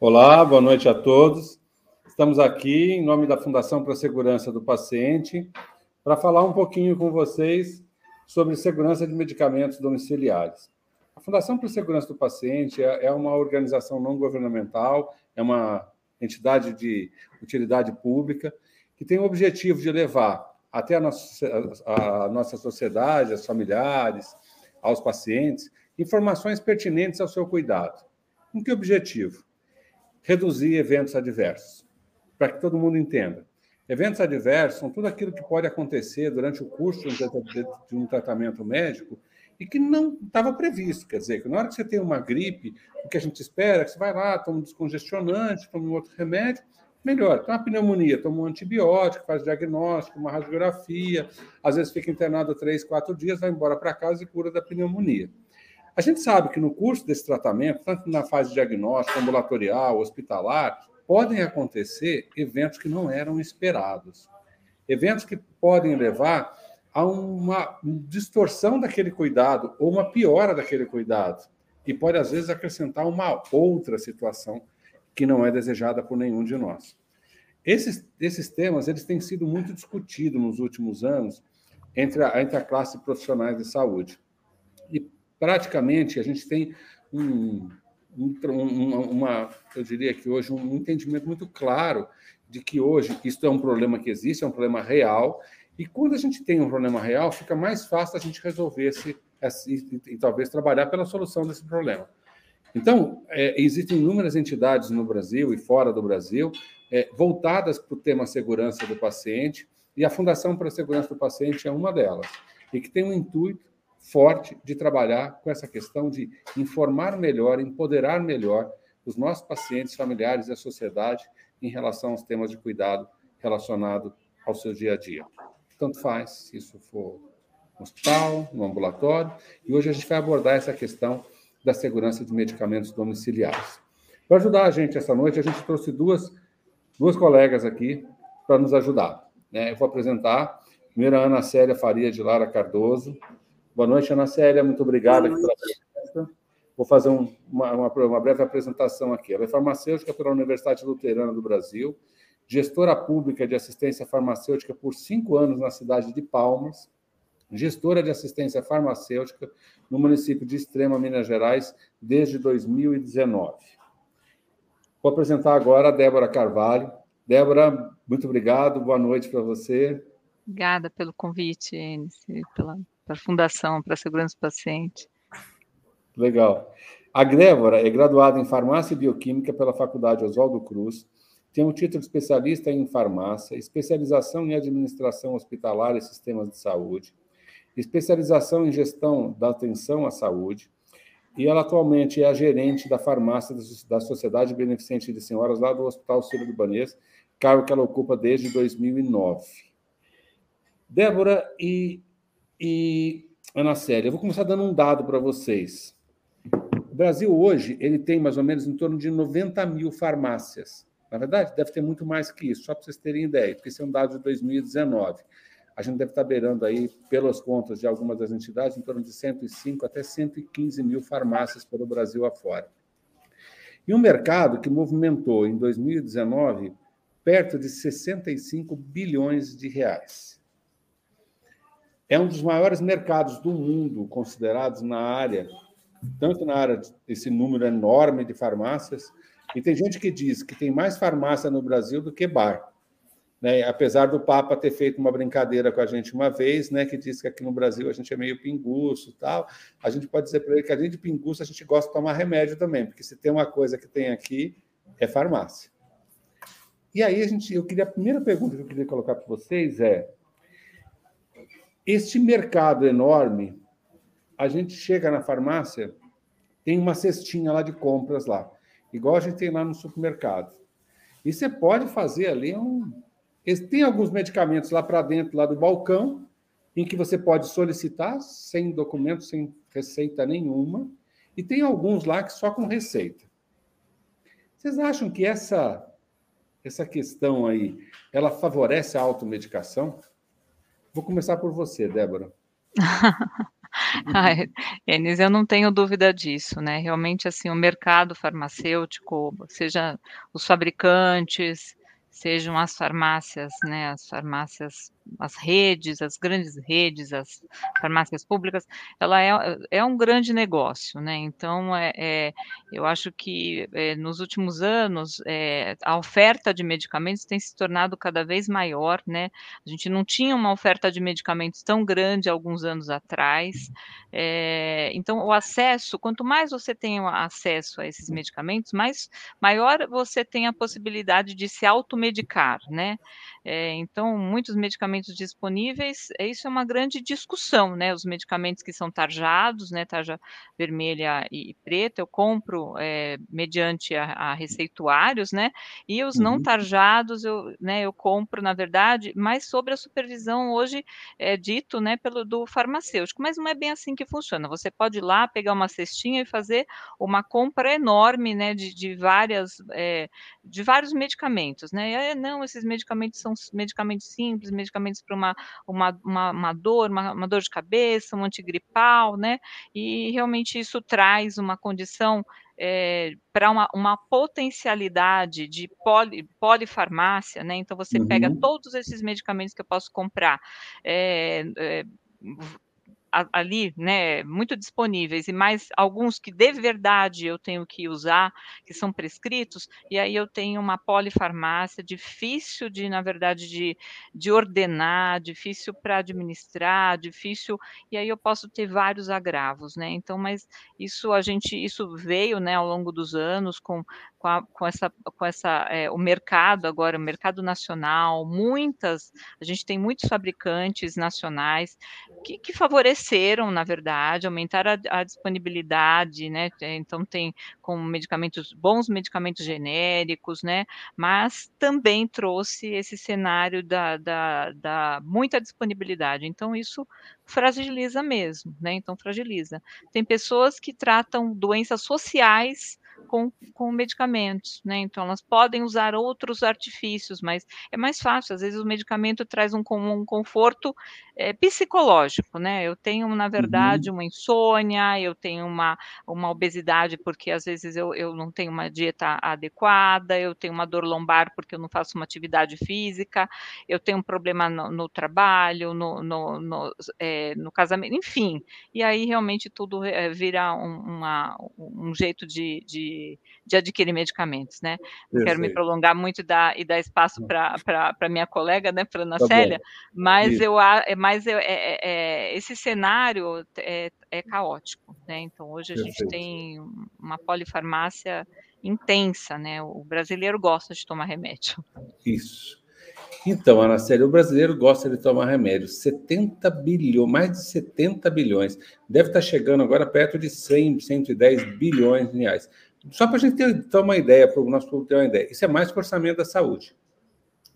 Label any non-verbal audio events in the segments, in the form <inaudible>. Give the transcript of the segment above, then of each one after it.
Olá, boa noite a todos. Estamos aqui em nome da Fundação para a Segurança do Paciente para falar um pouquinho com vocês sobre segurança de medicamentos domiciliares. A Fundação para a Segurança do Paciente é, é uma organização não governamental, é uma entidade de utilidade pública que tem o objetivo de levar até a nossa, a nossa sociedade, aos familiares, aos pacientes, informações pertinentes ao seu cuidado. Com que objetivo? Reduzir eventos adversos, para que todo mundo entenda. Eventos adversos são tudo aquilo que pode acontecer durante o curso de um tratamento médico e que não estava previsto. Quer dizer, que na hora que você tem uma gripe, o que a gente espera é que você vai lá, toma um descongestionante, toma um outro remédio, melhor. Então, a pneumonia, toma um antibiótico, faz diagnóstico, uma radiografia, às vezes fica internado três, quatro dias, vai embora para casa e cura da pneumonia. A gente sabe que no curso desse tratamento, tanto na fase diagnóstica, ambulatorial, hospitalar, podem acontecer eventos que não eram esperados. Eventos que podem levar a uma distorção daquele cuidado ou uma piora daquele cuidado, e pode, às vezes, acrescentar uma outra situação que não é desejada por nenhum de nós. Esses, esses temas eles têm sido muito discutidos nos últimos anos entre a, entre a classe profissionais de saúde. E praticamente a gente tem um, um, uma, eu diria que hoje, um entendimento muito claro de que hoje isso é um problema que existe, é um problema real, e quando a gente tem um problema real, fica mais fácil a gente resolver esse, esse e, e, talvez trabalhar pela solução desse problema. Então, é, existem inúmeras entidades no Brasil e fora do Brasil é, voltadas para o tema segurança do paciente, e a Fundação para a Segurança do Paciente é uma delas, e que tem o intuito forte de trabalhar com essa questão de informar melhor, empoderar melhor os nossos pacientes, familiares e a sociedade em relação aos temas de cuidado relacionado ao seu dia a dia. Tanto faz se isso for no hospital, no ambulatório, e hoje a gente vai abordar essa questão da segurança de medicamentos domiciliares. Para ajudar a gente essa noite, a gente trouxe duas, duas colegas aqui para nos ajudar. Né? Eu vou apresentar primeiro a Ana Célia Faria de Lara Cardoso, Boa noite, Ana Célia. Muito obrigado pela presença. Vou fazer um, uma, uma, uma, breve apresentação aqui. Ela é farmacêutica pela Universidade Luterana do Brasil, gestora pública de assistência farmacêutica por cinco anos na cidade de Palmas, gestora de assistência farmacêutica no município de Extrema, Minas Gerais, desde 2019. Vou apresentar agora a Débora Carvalho. Débora, muito obrigado, boa noite para você. Obrigada pelo convite, Enes, pela para a Fundação para a Segurança do Paciente. Legal. A Grévora é graduada em Farmácia e Bioquímica pela Faculdade Oswaldo Cruz, tem um título de especialista em farmácia, especialização em administração hospitalar e sistemas de saúde, especialização em gestão da atenção à saúde, e ela atualmente é a gerente da farmácia da Sociedade Beneficente de Senhoras lá do Hospital Sírio-Libanês, cargo que ela ocupa desde 2009. Débora, e e, Ana Célia, eu vou começar dando um dado para vocês. O Brasil hoje ele tem mais ou menos em torno de 90 mil farmácias. Na verdade, deve ter muito mais que isso, só para vocês terem ideia, porque esse é um dado de 2019. A gente deve estar beirando aí, pelas contas de algumas das entidades, em torno de 105 até 115 mil farmácias pelo Brasil afora. E um mercado que movimentou em 2019 perto de 65 bilhões de reais. É um dos maiores mercados do mundo considerados na área, tanto na área desse número enorme de farmácias, e tem gente que diz que tem mais farmácia no Brasil do que bar. Né? Apesar do Papa ter feito uma brincadeira com a gente uma vez, né, que disse que aqui no Brasil a gente é meio pinguço tal, a gente pode dizer para ele que além de pinguço, a gente gosta de tomar remédio também, porque se tem uma coisa que tem aqui, é farmácia. E aí a gente, eu queria a primeira pergunta que eu queria colocar para vocês é este mercado enorme, a gente chega na farmácia, tem uma cestinha lá de compras lá, igual a gente tem lá no supermercado. E você pode fazer ali um. Tem alguns medicamentos lá para dentro, lá do balcão, em que você pode solicitar sem documento, sem receita nenhuma, e tem alguns lá que só com receita. Vocês acham que essa essa questão aí, ela favorece a automedicação? Vou começar por você, Débora. <laughs> Enes, eu não tenho dúvida disso, né? Realmente, assim, o mercado farmacêutico, seja os fabricantes, sejam as farmácias, né, as farmácias as redes, as grandes redes, as farmácias públicas, ela é, é um grande negócio, né? Então, é, é eu acho que é, nos últimos anos é, a oferta de medicamentos tem se tornado cada vez maior, né? A gente não tinha uma oferta de medicamentos tão grande alguns anos atrás. É, então, o acesso, quanto mais você tem acesso a esses medicamentos, mais maior você tem a possibilidade de se automedicar, né? É, então, muitos medicamentos disponíveis, isso é uma grande discussão, né? Os medicamentos que são tarjados, né? Tarja vermelha e preta, eu compro é, mediante a, a, receituários, né? E os uhum. não tarjados, eu, né, eu compro, na verdade, mas sobre a supervisão hoje é dito, né, pelo do farmacêutico. Mas não é bem assim que funciona. Você pode ir lá, pegar uma cestinha e fazer uma compra enorme, né, de, de várias, é, de vários medicamentos, né? E, não, esses medicamentos são medicamentos simples, medicamentos para uma, uma, uma, uma, dor, uma, uma, dor de cabeça, um antigripal, né? E realmente isso traz uma condição é, para uma, uma, potencialidade de poli, polifarmácia, né? Então você uhum. pega todos esses medicamentos que eu posso comprar. É, é, ali, né, muito disponíveis, e mais alguns que de verdade eu tenho que usar, que são prescritos, e aí eu tenho uma polifarmácia difícil de, na verdade, de, de ordenar, difícil para administrar, difícil, e aí eu posso ter vários agravos, né? Então, mas isso a gente, isso veio, né, ao longo dos anos com com, a, com essa, com essa é, o mercado agora, o mercado nacional, muitas, a gente tem muitos fabricantes nacionais que, que favoreceram, na verdade, aumentaram a, a, disponibilidade, né? Então tem com medicamentos, bons medicamentos genéricos, né? Mas também trouxe esse cenário da, da, da muita disponibilidade. Então isso fragiliza mesmo, né? Então fragiliza. Tem pessoas que tratam doenças sociais com, com medicamentos, né? Então elas podem usar outros artifícios, mas é mais fácil. Às vezes o medicamento traz um, um conforto é, psicológico, né? Eu tenho, na verdade, uhum. uma insônia, eu tenho uma, uma obesidade porque às vezes eu, eu não tenho uma dieta adequada, eu tenho uma dor lombar porque eu não faço uma atividade física, eu tenho um problema no, no trabalho, no, no, no, é, no, casamento, enfim. E aí realmente tudo é, vira um, uma, um jeito de, de de, adquirir medicamentos, né? Não quero me prolongar muito e dar, e dar espaço para minha colega, né, para Ana tá Célia, mas Isso. eu mas eu, é, é, é, esse cenário é, é, caótico, né? Então hoje a Perfeito. gente tem uma polifarmácia intensa, né? O brasileiro gosta de tomar remédio. Isso. Então, Ana Célia, o brasileiro gosta de tomar remédio. 70 bilhões, mais de 70 bilhões. Deve estar chegando agora perto de 100, 110 bilhões de reais. Só para a gente ter, ter, uma ideia, para o nosso público ter uma ideia, isso é mais que o orçamento da saúde.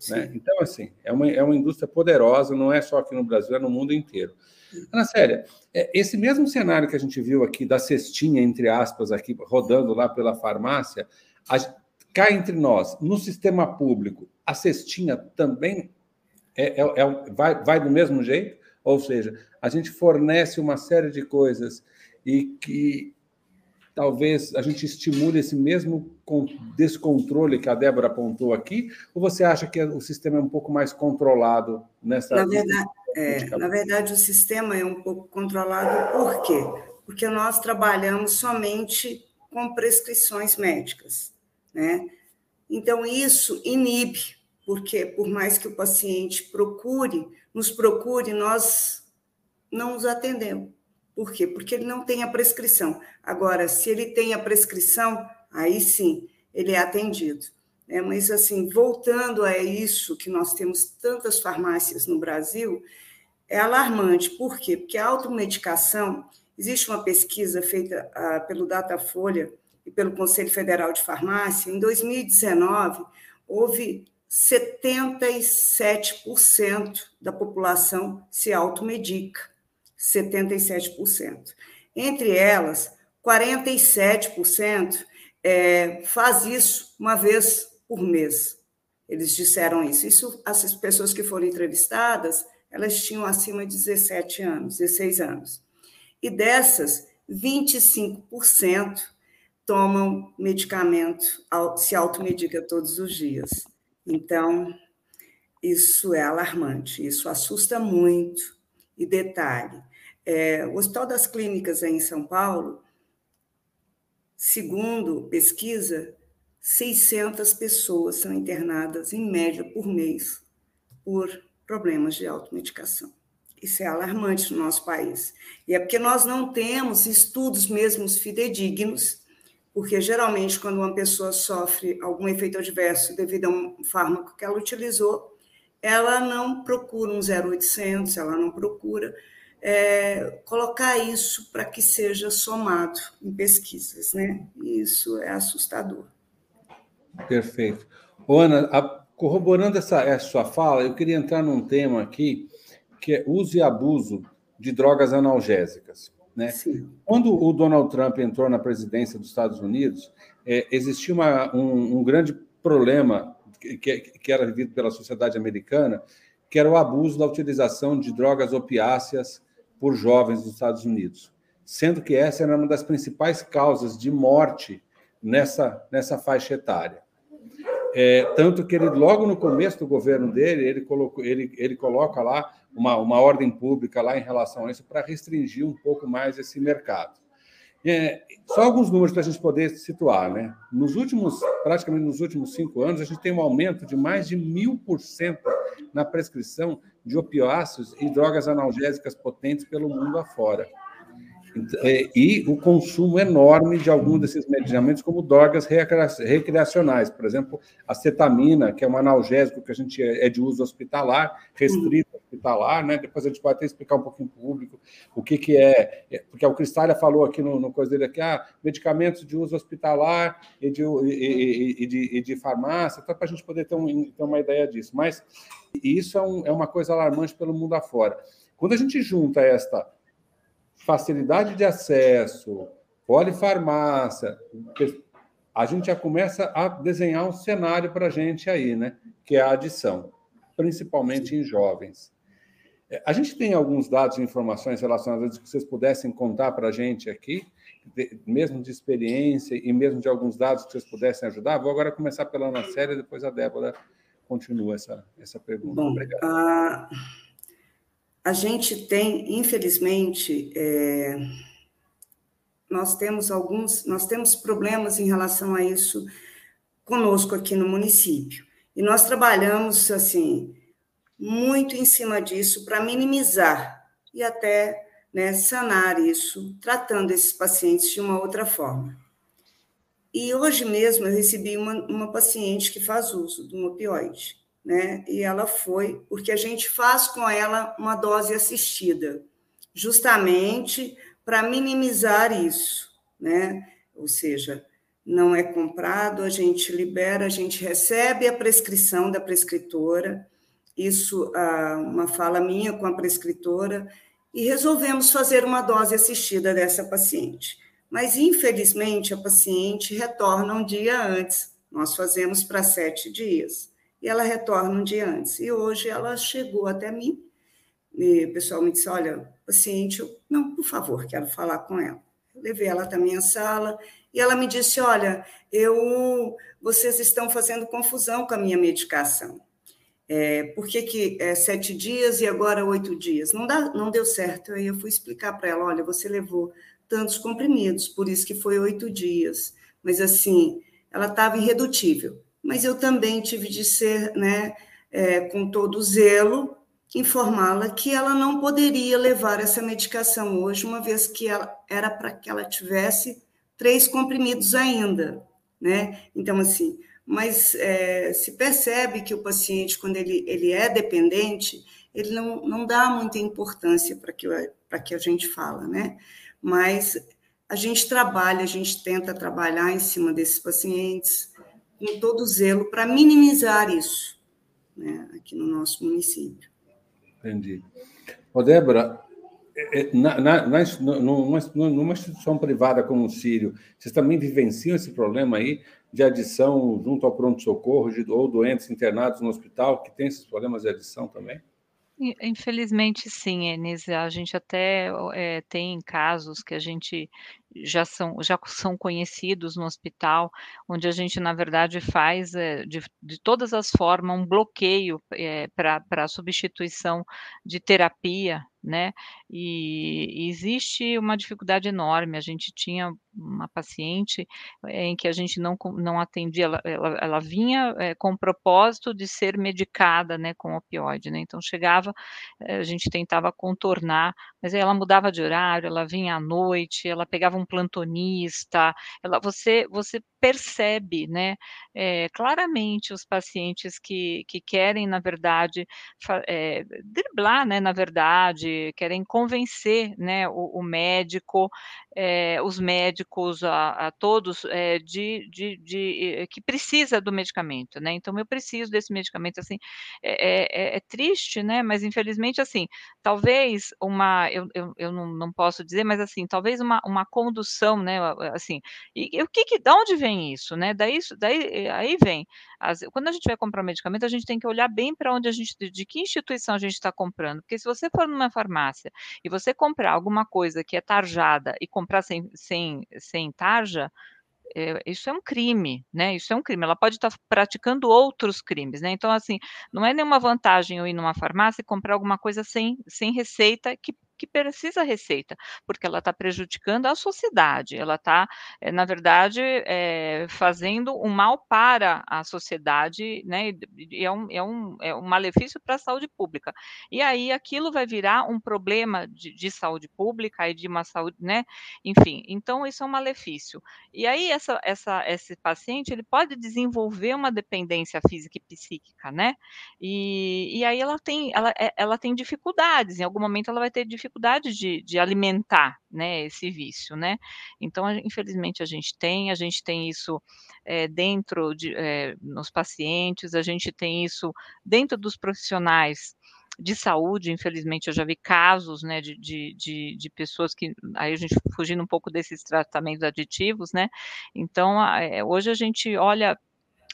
Né? Então, assim, é uma, é uma indústria poderosa, não é só aqui no Brasil, é no mundo inteiro. Ana Célia, é, esse mesmo cenário que a gente viu aqui da cestinha, entre aspas, aqui rodando lá pela farmácia, a, cá entre nós, no sistema público, a cestinha também é, é, é, vai, vai do mesmo jeito? Ou seja, a gente fornece uma série de coisas e que talvez a gente estimule esse mesmo descontrole que a Débora apontou aqui, ou você acha que o sistema é um pouco mais controlado nessa... Na verdade, é, na verdade o sistema é um pouco controlado por quê? Porque nós trabalhamos somente com prescrições médicas, né? Então, isso inibe, porque por mais que o paciente procure, nos procure, nós não os atendemos. Por quê? Porque ele não tem a prescrição. Agora, se ele tem a prescrição, aí sim, ele é atendido. É, mas, assim, voltando a isso, que nós temos tantas farmácias no Brasil, é alarmante. Por quê? Porque a automedicação, existe uma pesquisa feita ah, pelo Datafolha e pelo Conselho Federal de Farmácia, em 2019, houve 77% da população se automedica. 77%. Entre elas, 47% é, faz isso uma vez por mês. Eles disseram isso. Isso, as pessoas que foram entrevistadas, elas tinham acima de 17 anos, 16 anos. E dessas, 25% tomam medicamento, se automedica todos os dias. Então, isso é alarmante, isso assusta muito. E detalhe, é, o Hospital das Clínicas em São Paulo, segundo pesquisa, 600 pessoas são internadas em média por mês por problemas de automedicação. Isso é alarmante no nosso país. E é porque nós não temos estudos mesmos fidedignos, porque geralmente quando uma pessoa sofre algum efeito adverso devido a um fármaco que ela utilizou, ela não procura um 0800, ela não procura é, colocar isso para que seja somado em pesquisas, né? E isso é assustador. Perfeito. Ana, corroborando essa, essa sua fala, eu queria entrar num tema aqui que é uso e abuso de drogas analgésicas. Né? Sim. Quando o Donald Trump entrou na presidência dos Estados Unidos, é, existia uma, um, um, grande problema que, que, era vivido pela sociedade americana, que era o abuso da utilização de drogas opiáceas por jovens dos Estados Unidos, sendo que essa era uma das principais causas de morte nessa, nessa faixa etária. É, tanto que ele, logo no começo do governo dele, ele, colocou, ele, ele coloca lá uma, uma ordem pública lá em relação a isso para restringir um pouco mais esse mercado. É, só alguns números para a gente poder situar, né? Nos últimos, praticamente nos últimos cinco anos, a gente tem um aumento de mais de mil por cento na prescrição de opiáceos e drogas analgésicas potentes pelo mundo afora. É, e o consumo enorme de alguns desses medicamentos, como drogas recreacionais, por exemplo, a cetamina, que é um analgésico que a gente é de uso hospitalar, restrito hospitalar, né? Depois a gente pode até explicar um pouquinho para o público o que, que é, é porque o Cristália falou aqui no, no coisa dele aqui, ah, medicamentos de uso hospitalar e de, e, e, de, e de farmácia, para a gente poder ter, um, ter, uma ideia disso. Mas isso é, um, é uma coisa alarmante pelo mundo afora. Quando a gente junta esta facilidade de acesso, polifarmácia, a gente já começa a desenhar um cenário para a gente aí, né? Que é a adição, principalmente em jovens. É, a gente tem alguns dados e informações relacionadas que vocês pudessem contar para a gente aqui, mesmo de experiência e mesmo de alguns dados que vocês pudessem ajudar. Vou agora começar pela Ana Célia, depois a Débora continua essa, essa pergunta. Bom, Obrigado. A a gente tem, infelizmente, é, nós temos alguns, nós temos problemas em relação a isso conosco aqui no município. E nós trabalhamos, assim, muito em cima disso para minimizar e até né, sanar isso, tratando esses pacientes de uma outra forma. E hoje mesmo eu recebi uma, uma paciente que faz uso de um opioide né? E ela foi, porque a gente faz com ela uma dose assistida, justamente para minimizar isso, né? Ou seja, não é comprado, a gente libera, a gente recebe a prescrição da prescritora, isso ah, uma fala minha com a prescritora, e resolvemos fazer uma dose assistida dessa paciente. Mas, infelizmente, a paciente retorna um dia antes, nós fazemos para sete dias e ela retorna um dia antes. E hoje ela chegou até mim, e o pessoal me disse: Olha, paciente, eu, não, por favor, quero falar com ela. Levei ela até a minha sala e ela me disse: Olha, eu, vocês estão fazendo confusão com a minha medicação. É, por que, que é sete dias e agora oito dias? Não, dá, não deu certo. Aí eu fui explicar para ela: olha, você levou tantos comprimidos, por isso que foi oito dias. Mas assim, ela estava irredutível mas eu também tive de ser, né, é, com todo zelo, informá-la que ela não poderia levar essa medicação hoje, uma vez que ela, era para que ela tivesse três comprimidos ainda, né? Então, assim, mas é, se percebe que o paciente, quando ele, ele é dependente, ele não, não dá muita importância para que, que a gente fala, né? Mas a gente trabalha, a gente tenta trabalhar em cima desses pacientes, com todo zelo para minimizar isso né, aqui no nosso município. Entendi. Ô, Débora, é, é, na, na, na, numa, numa instituição privada como o Sírio, vocês também vivenciam esse problema aí de adição junto ao pronto-socorro ou doentes internados no hospital que tem esses problemas de adição também? Infelizmente, sim, Enes. A gente até é, tem casos que a gente já são, já são conhecidos no hospital, onde a gente, na verdade, faz é, de, de todas as formas um bloqueio é, para a substituição de terapia né? E, e, existe uma dificuldade enorme. A gente tinha uma paciente eh, em que a gente não, não atendia, ela, ela, ela vinha é, com o propósito de ser medicada, né, com opioide, né? Então chegava, eh, a gente tentava contornar, mas aí ela mudava de horário, ela vinha à noite, ela pegava um plantonista, ela, você, você percebe, né, é, claramente os pacientes que, que querem, na verdade, é, driblar, né, na verdade, querem convencer, né, o, o médico, é, os médicos, a, a todos, de, de, de, que precisa do medicamento, né, então eu preciso desse medicamento, assim, é, é, é triste, né, mas infelizmente, assim, talvez uma, eu, eu, eu não, não posso dizer, mas assim, talvez uma, uma condução, né, assim, e, e o que, que, da onde vem isso, né? Daí, daí aí vem. As, quando a gente vai comprar medicamento, a gente tem que olhar bem para onde a gente, de que instituição a gente está comprando. Porque se você for numa farmácia e você comprar alguma coisa que é tarjada e sem, sem, sem tarja, é, isso é um crime, né? Isso é um crime. Ela pode estar tá praticando outros crimes, né? Então, assim, não é nenhuma vantagem eu ir numa farmácia e comprar alguma coisa sem, sem receita que que precisa receita, porque ela está prejudicando a sociedade, ela está, é, na verdade, é, fazendo um mal para a sociedade, né? E é um, é um, é um malefício para a saúde pública. E aí aquilo vai virar um problema de, de saúde pública e de uma saúde, né? Enfim, então isso é um malefício. E aí essa, essa, esse paciente ele pode desenvolver uma dependência física e psíquica, né? E, e aí ela tem, ela, ela tem dificuldades, em algum momento ela vai ter dificuldades dificuldade de, de alimentar né, esse vício, né? Então, infelizmente, a gente tem, a gente tem isso é, dentro de é, nos pacientes, a gente tem isso dentro dos profissionais de saúde, infelizmente, eu já vi casos, né, de, de, de, pessoas que, aí a gente fugindo um pouco desses tratamentos aditivos, né, então, é, hoje a gente olha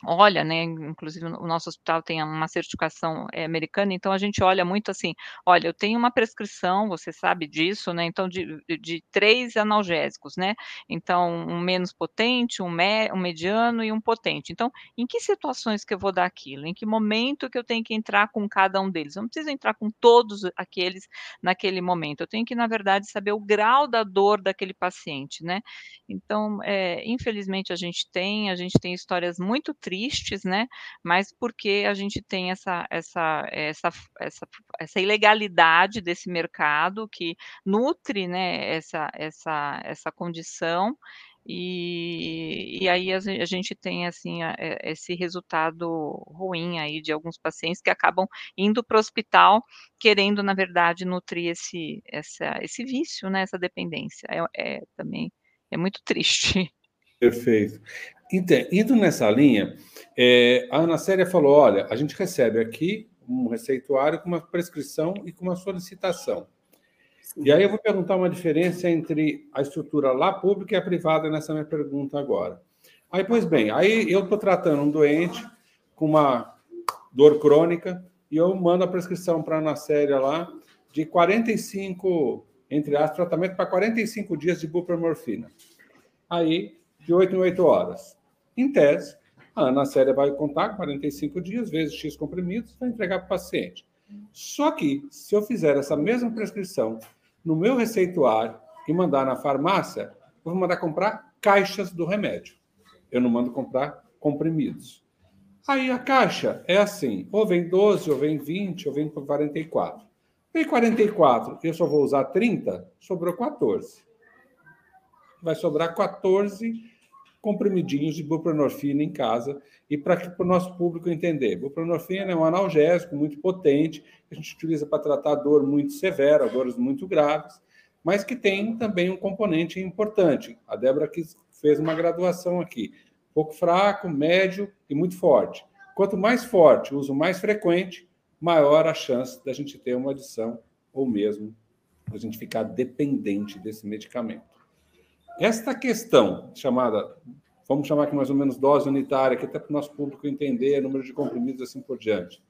olha, né, inclusive o nosso hospital tem uma certificação é, americana, então a gente olha muito assim, olha, eu tenho uma prescrição, você sabe disso, né, então de, de três analgésicos, né, então um menos potente, um, me, um mediano e um potente, então em que situações que eu vou dar aquilo, em que momento que eu tenho que entrar com cada um deles, eu não preciso entrar com todos aqueles naquele momento, eu tenho que, na verdade, saber o grau da dor daquele paciente, né, então, é, infelizmente a gente tem, a gente tem histórias muito tristes tristes, né? Mas porque a gente tem essa, essa, essa, essa, essa ilegalidade desse mercado que nutre, né? Essa, essa, essa condição e, e, aí a, gente tem assim é, esse resultado ruim aí de alguns pacientes que acabam indo para o hospital querendo na verdade nutrir esse essa, esse vício né essa dependência é, é também é muito triste perfeito então, indo nessa linha, é, a Ana Célia falou: olha, a gente recebe aqui um receituário com uma prescrição e com uma solicitação. E aí eu vou perguntar uma diferença entre a estrutura lá pública e a privada nessa minha pergunta agora. Aí, pois bem, aí eu estou tratando um doente com uma dor crônica e eu mando a prescrição para a Ana Célia lá de 45, entre as tratamento para 45 dias de bupromorfina. Aí, de 8 em 8 horas. Em tese, a Ana Célia vai contar 45 dias, vezes X comprimidos, vai entregar para o paciente. Só que, se eu fizer essa mesma prescrição no meu receituário e mandar na farmácia, eu vou mandar comprar caixas do remédio. Eu não mando comprar comprimidos. Aí a caixa é assim: ou vem 12, ou vem 20, ou vem 44. Vem 44, eu só vou usar 30, sobrou 14. Vai sobrar 14 comprimidinhos de buprenorfina em casa e para o nosso público entender. Buprenorfina é um analgésico muito potente, que a gente utiliza para tratar dor muito severa, dores muito graves, mas que tem também um componente importante. A Débora que fez uma graduação aqui. Pouco fraco, médio e muito forte. Quanto mais forte, uso mais frequente, maior a chance da gente ter uma adição ou mesmo a gente ficar dependente desse medicamento. Esta questão, chamada, vamos chamar aqui mais ou menos dose unitária, que até para o nosso público entender, número de comprimidos assim por diante,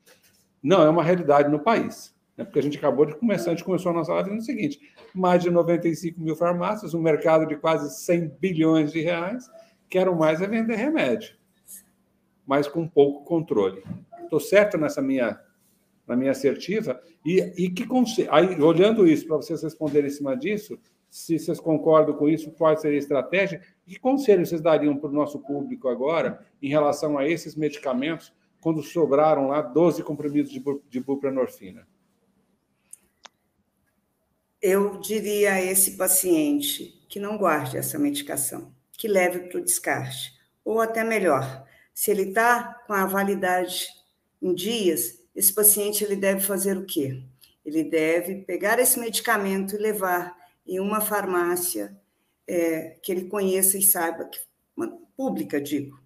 não é uma realidade no país. Né? Porque a gente acabou de começar, a gente começou a nossa live no seguinte: mais de 95 mil farmácias, um mercado de quase 100 bilhões de reais, quero mais é vender remédio, mas com pouco controle. Estou certo nessa minha, na minha assertiva? E, e que aí, olhando isso, para vocês responderem em cima disso, se vocês concordam com isso, qual seria a estratégia? E que conselho vocês dariam para o nosso público agora em relação a esses medicamentos quando sobraram lá 12 comprimidos de, de buprenorfina? Eu diria a esse paciente que não guarde essa medicação, que leve para o descarte. Ou até melhor, se ele está com a validade em dias, esse paciente ele deve fazer o quê? Ele deve pegar esse medicamento e levar em uma farmácia é, que ele conheça e saiba, que, uma pública, digo,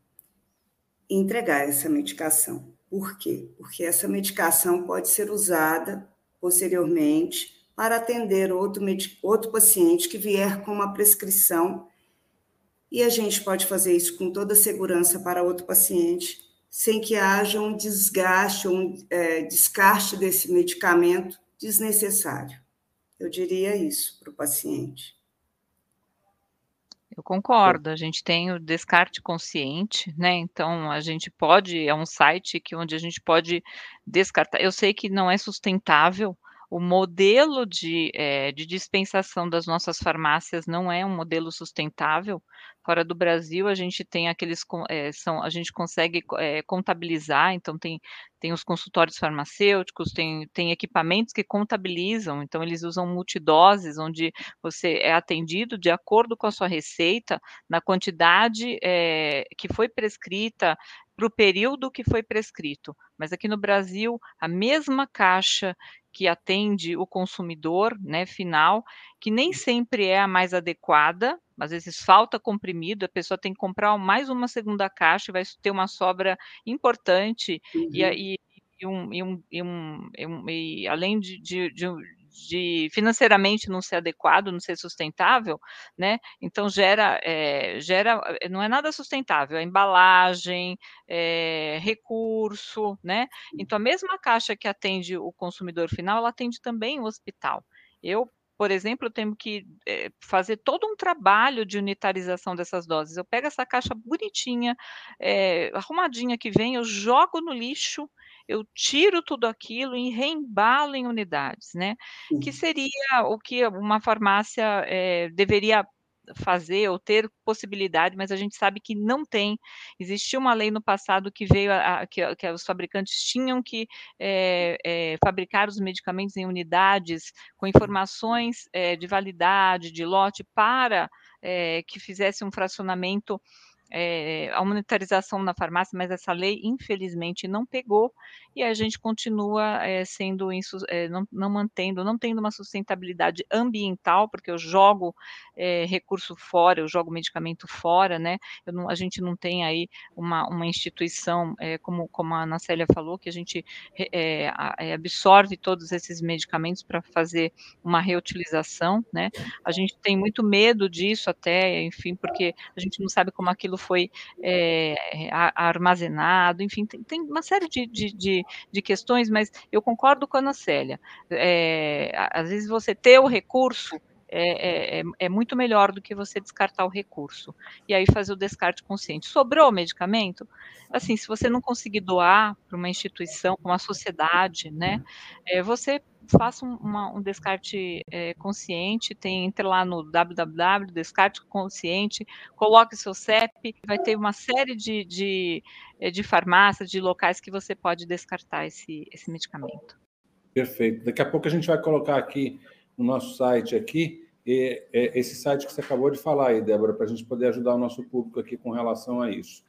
entregar essa medicação. Por quê? Porque essa medicação pode ser usada posteriormente para atender outro, outro paciente que vier com uma prescrição. E a gente pode fazer isso com toda segurança para outro paciente, sem que haja um desgaste um é, descarte desse medicamento desnecessário. Eu diria isso para o paciente. Eu concordo, a gente tem o descarte consciente, né? Então a gente pode, é um site que onde a gente pode descartar. Eu sei que não é sustentável, o modelo de, é, de dispensação das nossas farmácias não é um modelo sustentável. Fora do Brasil, a gente tem aqueles, é, são, a gente consegue é, contabilizar, então tem, tem os consultórios farmacêuticos, tem, tem equipamentos que contabilizam, então eles usam multidoses, onde você é atendido de acordo com a sua receita, na quantidade que foi prescrita, para o período que foi prescrito. Mas aqui no Brasil, a mesma caixa que atende o consumidor né, final, que nem sempre é a mais adequada, às vezes falta comprimido, a pessoa tem que comprar mais uma segunda caixa, vai ter uma sobra importante, uhum. e, e, e, um, e, um, e, um, e além de, de, de de financeiramente não ser adequado, não ser sustentável, né? Então gera, é, gera, eh, não é nada sustentável, é embalagem, é, recurso, né? Então a mesma caixa que atende o consumidor final, ela atende também o hospital. Eu por exemplo, eu tenho que é, fazer todo um trabalho de unitarização dessas doses. Eu pego essa caixa bonitinha, é, arrumadinha que vem, eu jogo no lixo, eu tiro tudo aquilo e reembalo em unidades, né? Uhum. Que seria o que uma farmácia é, deveria fazer ou ter possibilidade, mas a gente sabe que não tem. Existia uma lei no passado que veio a, a que, que, os fabricantes tinham que é, é, fabricar os medicamentos em unidades com informações é, de validade, de lote, para que fizesse um fracionamento é, a monetarização na farmácia, mas essa lei, infelizmente, não pegou e a gente continua é, sendo, é, não, não, mantendo, não tendo uma sustentabilidade ambiental, porque eu jogo recurso fora, eu jogo medicamento fora, né? Não, a gente não tem aí uma, uma instituição, como, como a Ana Célia falou, que a gente absorve todos esses medicamentos para fazer uma reutilização, né? A gente tem muito medo disso até, enfim, porque a gente não sabe como aquilo foi é, armazenado, enfim, tem, tem uma série de, de, de, de, questões, mas eu concordo com a Ana Célia. É, às vezes você ter o recurso é, é, é, muito melhor do que você descartar o recurso. E aí fazer o descarte consciente. Sobrou o medicamento? Assim, se você não conseguir doar para uma instituição, para uma sociedade, né, é, você faça um, uma, um descarte é, consciente, tem, entre lá no www, descarte consciente, coloque seu CEP, vai ter uma série de, de, é, de farmácias, de locais que você pode descartar esse, esse medicamento. Perfeito. Daqui a pouco a gente vai colocar aqui no nosso site aqui, e, é, esse site que você acabou de falar aí, Débora, para a gente poder ajudar o nosso público aqui com relação a isso.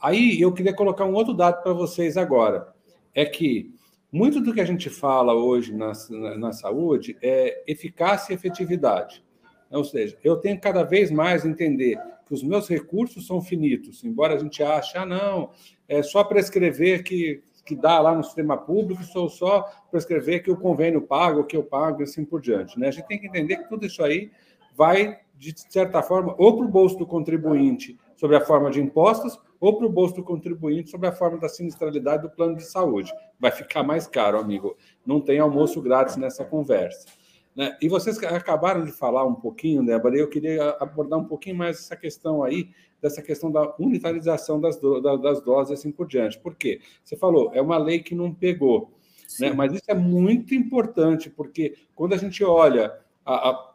Aí eu queria colocar um outro dado para vocês agora. É que muito do que a gente fala hoje na, na, na saúde é eficácia e efetividade. Ou seja, eu tenho cada vez mais entender que os meus recursos são finitos, embora a gente ache, ah, não, é só prescrever que, que dá lá no sistema público, sou só prescrever que o convênio paga, o que eu pago e assim por diante. Né? A gente tem que entender que tudo isso aí vai, de certa forma, ou para o bolso do contribuinte, sobre a forma de impostos, ou para o bolso do contribuinte sob a forma da sinistralidade do plano de saúde. Vai ficar mais caro, amigo. Não tem almoço grátis nessa conversa. Né? E vocês acabaram de falar um pouquinho, Débora, eu queria abordar um pouquinho mais essa questão aí, dessa questão da unitarização das, do, das doses e assim por diante. Por quê? Você falou, é uma lei que não pegou. Né? Mas isso é muito importante, porque quando a gente olha. A, a,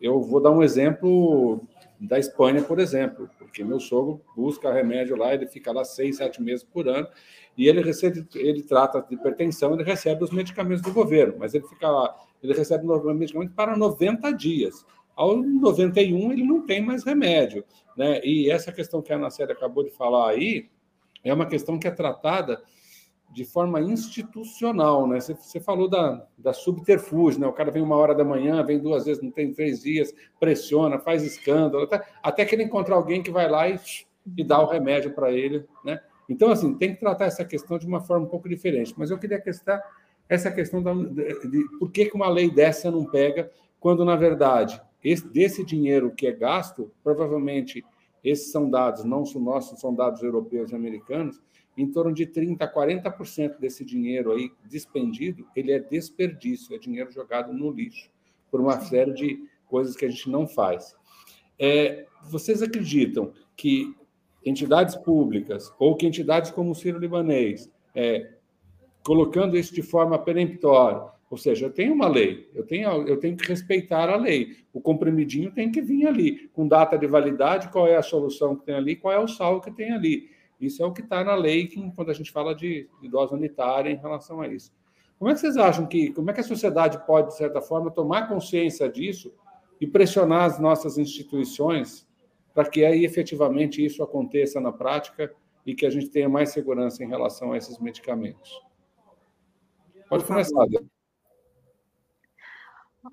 eu vou dar um exemplo da Espanha, por exemplo, porque meu sogro busca remédio lá, ele fica lá seis, sete meses por ano, e ele recebe, ele trata de hipertensão, ele recebe os medicamentos do governo, mas ele fica lá ele recebe medicamento para 90 dias. Ao 91, ele não tem mais remédio. Né? E essa questão que a Ana Célia acabou de falar aí é uma questão que é tratada de forma institucional, né? Você, falou da, da subterfúgio, né? O cara vem uma hora da manhã, vem duas vezes, não tem três dias, pressiona, faz escândalo, até, até que ele encontrar alguém que vai lá e, e dá o remédio para ele, né? Então, assim, tem que tratar essa questão de uma forma um pouco diferente. Mas eu queria questão, essa questão da, de, de, por que, que uma lei dessa não pega, quando, na verdade, esse, desse dinheiro que é gasto, provavelmente esses são dados, não são nossos, são dados europeus e americanos, em torno de 30% a 40% desse dinheiro aí despendido, ele é desperdício, é dinheiro jogado no lixo, por uma série de coisas que a gente não faz. É, vocês acreditam que entidades públicas ou que entidades como o Ciro Libanês é, colocando isso de forma peremptória. Ou seja, eu tenho uma lei, eu tenho, eu tenho que respeitar a lei. O comprimidinho tem que vir ali, com data de validade, qual é a solução que tem ali, qual é o sal que tem ali. Isso é o que está na lei que, quando a gente fala de, de dose unitária em relação a isso. Como é que vocês acham que, como é que a sociedade pode, de certa forma, tomar consciência disso e pressionar as nossas instituições para que aí efetivamente isso aconteça na prática e que a gente tenha mais segurança em relação a esses medicamentos? Pode começar,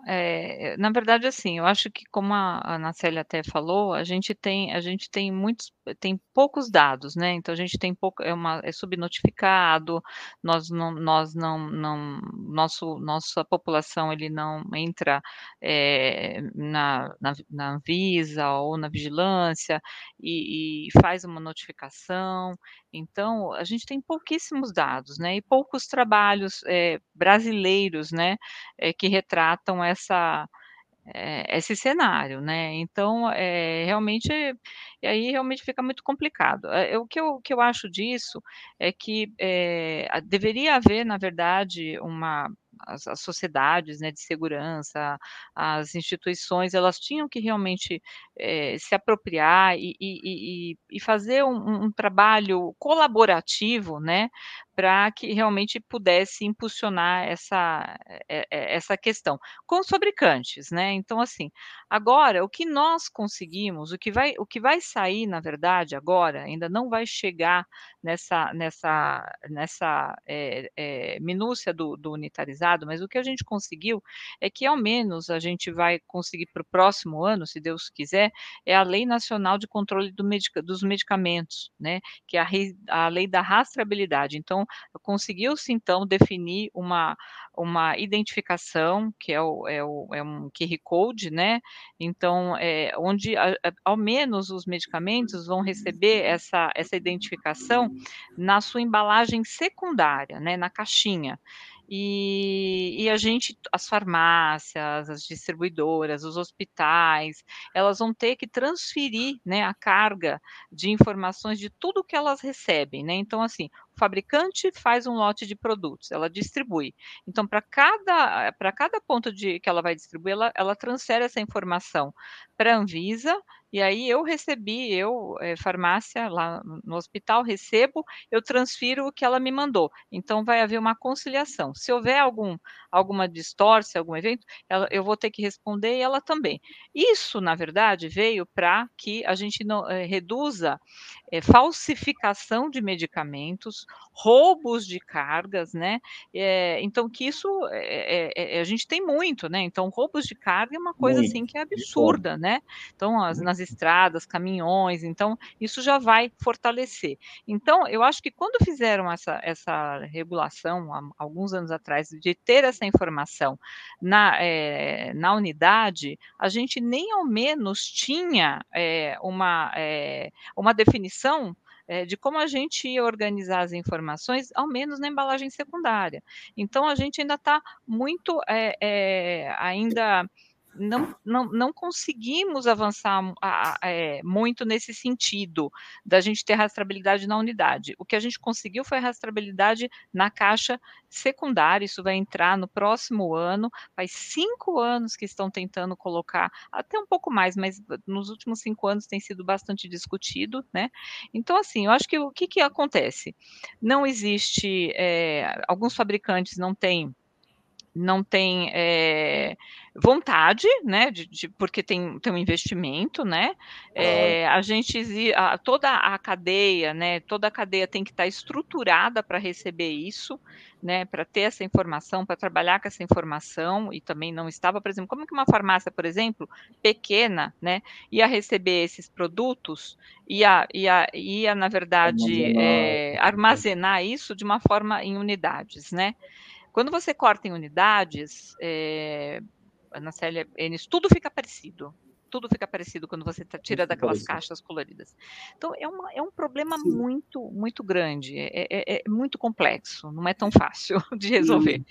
É, na verdade, assim, eu acho que como a Célia até falou, a gente tem a gente tem muitos tem poucos dados, né? Então a gente tem pouco é uma é subnotificado, nós não nós não não nosso nossa população ele não entra é, na, na, na Anvisa ou na vigilância e, e faz uma notificação. Então a gente tem pouquíssimos dados, né? E poucos trabalhos é, brasileiros, né? É, que retratam essa é, esse cenário, né? Então, é, realmente, e aí realmente fica muito complicado. É, o que eu, que eu acho disso é que é, deveria haver, na verdade, uma as, as, sociedades né, de segurança, as instituições, elas tinham que realmente é, se apropriar e, e, e, e fazer um, um, trabalho colaborativo, né, para que realmente pudesse impulsionar essa, eh, eh, essa questão. Com os fabricantes, né? Então, assim, agora, o que nós conseguimos, o que vai, o que vai sair, na verdade, agora, ainda não vai chegar nessa, nessa, nessa é, é, minúcia do, do unitarizado, mas o que a gente conseguiu é que, ao menos, a gente vai conseguir para o próximo ano, se Deus quiser, é a Lei Nacional de Controle do dos Medicamentos, né? Que é a, a lei da rastreabilidade. Então, conseguiu-se então definir uma, uma identificação, que é, o, é, o, é um QR Code, né? Então, é, onde a, a, ao menos os medicamentos vão receber essa, essa identificação na sua embalagem secundária, né? Na caixinha. E, e, a gente, as farmácias, as distribuidoras, os hospitais, elas vão ter que transferir né, a carga de informações de tudo que elas recebem. Né? Então, assim, fabricante faz um lote de produtos, ela distribui. Então, para cada, cada ponto de, que ela vai distribuir, ela, ela transfere essa informação para a Anvisa, e aí eu recebi, eu, é, farmácia, lá no hospital, recebo, eu transfiro o que ela me mandou. Então, vai haver uma conciliação. Se houver algum, alguma distorce, algum evento, ela, eu vou ter que responder e ela também. Isso, na verdade, veio para que a gente não é, reduza é, falsificação de medicamentos, roubos de cargas, né? É, então, que isso é, a gente tem muito, né? Então, roubos de carga é uma coisa muito, assim que é absurda, né? Então, as, nas estradas, caminhões, então, isso já vai fortalecer. Então, eu acho que quando fizeram essa, essa regulação, há alguns anos atrás, de ter essa informação na, na unidade, a gente nem ao menos tinha uma, uma definição é, de como a gente ia organizar as informações, ao menos na embalagem secundária. Então, a gente ainda está muito, é, ainda não, não, não conseguimos avançar a, a, é, muito nesse sentido da gente ter rastreabilidade na unidade. O que a gente conseguiu foi rastreabilidade na caixa secundária, isso vai entrar no próximo ano. Faz cinco anos que estão tentando colocar, até um pouco mais, mas nos últimos cinco anos tem sido bastante discutido, né? Então, assim, eu acho que o que, que acontece? Não existe, é, alguns fabricantes não têm não tem é, vontade, né, de, de, porque tem, tem um investimento, né, é, a gente, a, toda a cadeia, né, toda a cadeia tem que estar estruturada para receber isso, né, para ter essa informação, para trabalhar com essa informação, e também não estava, por exemplo, como que uma farmácia, por exemplo, pequena, né, ia receber esses produtos, ia, ia, ia na verdade, armazenar, é, armazenar isso de uma forma em unidades, né, quando você corta em unidades, é, na CLN, tudo fica parecido. Tudo fica parecido quando você tira daquelas caixas coloridas. Então, é, uma, é um problema Sim. muito, muito grande. É, é, é, muito complexo. Não é tão fácil <laughs> de resolver.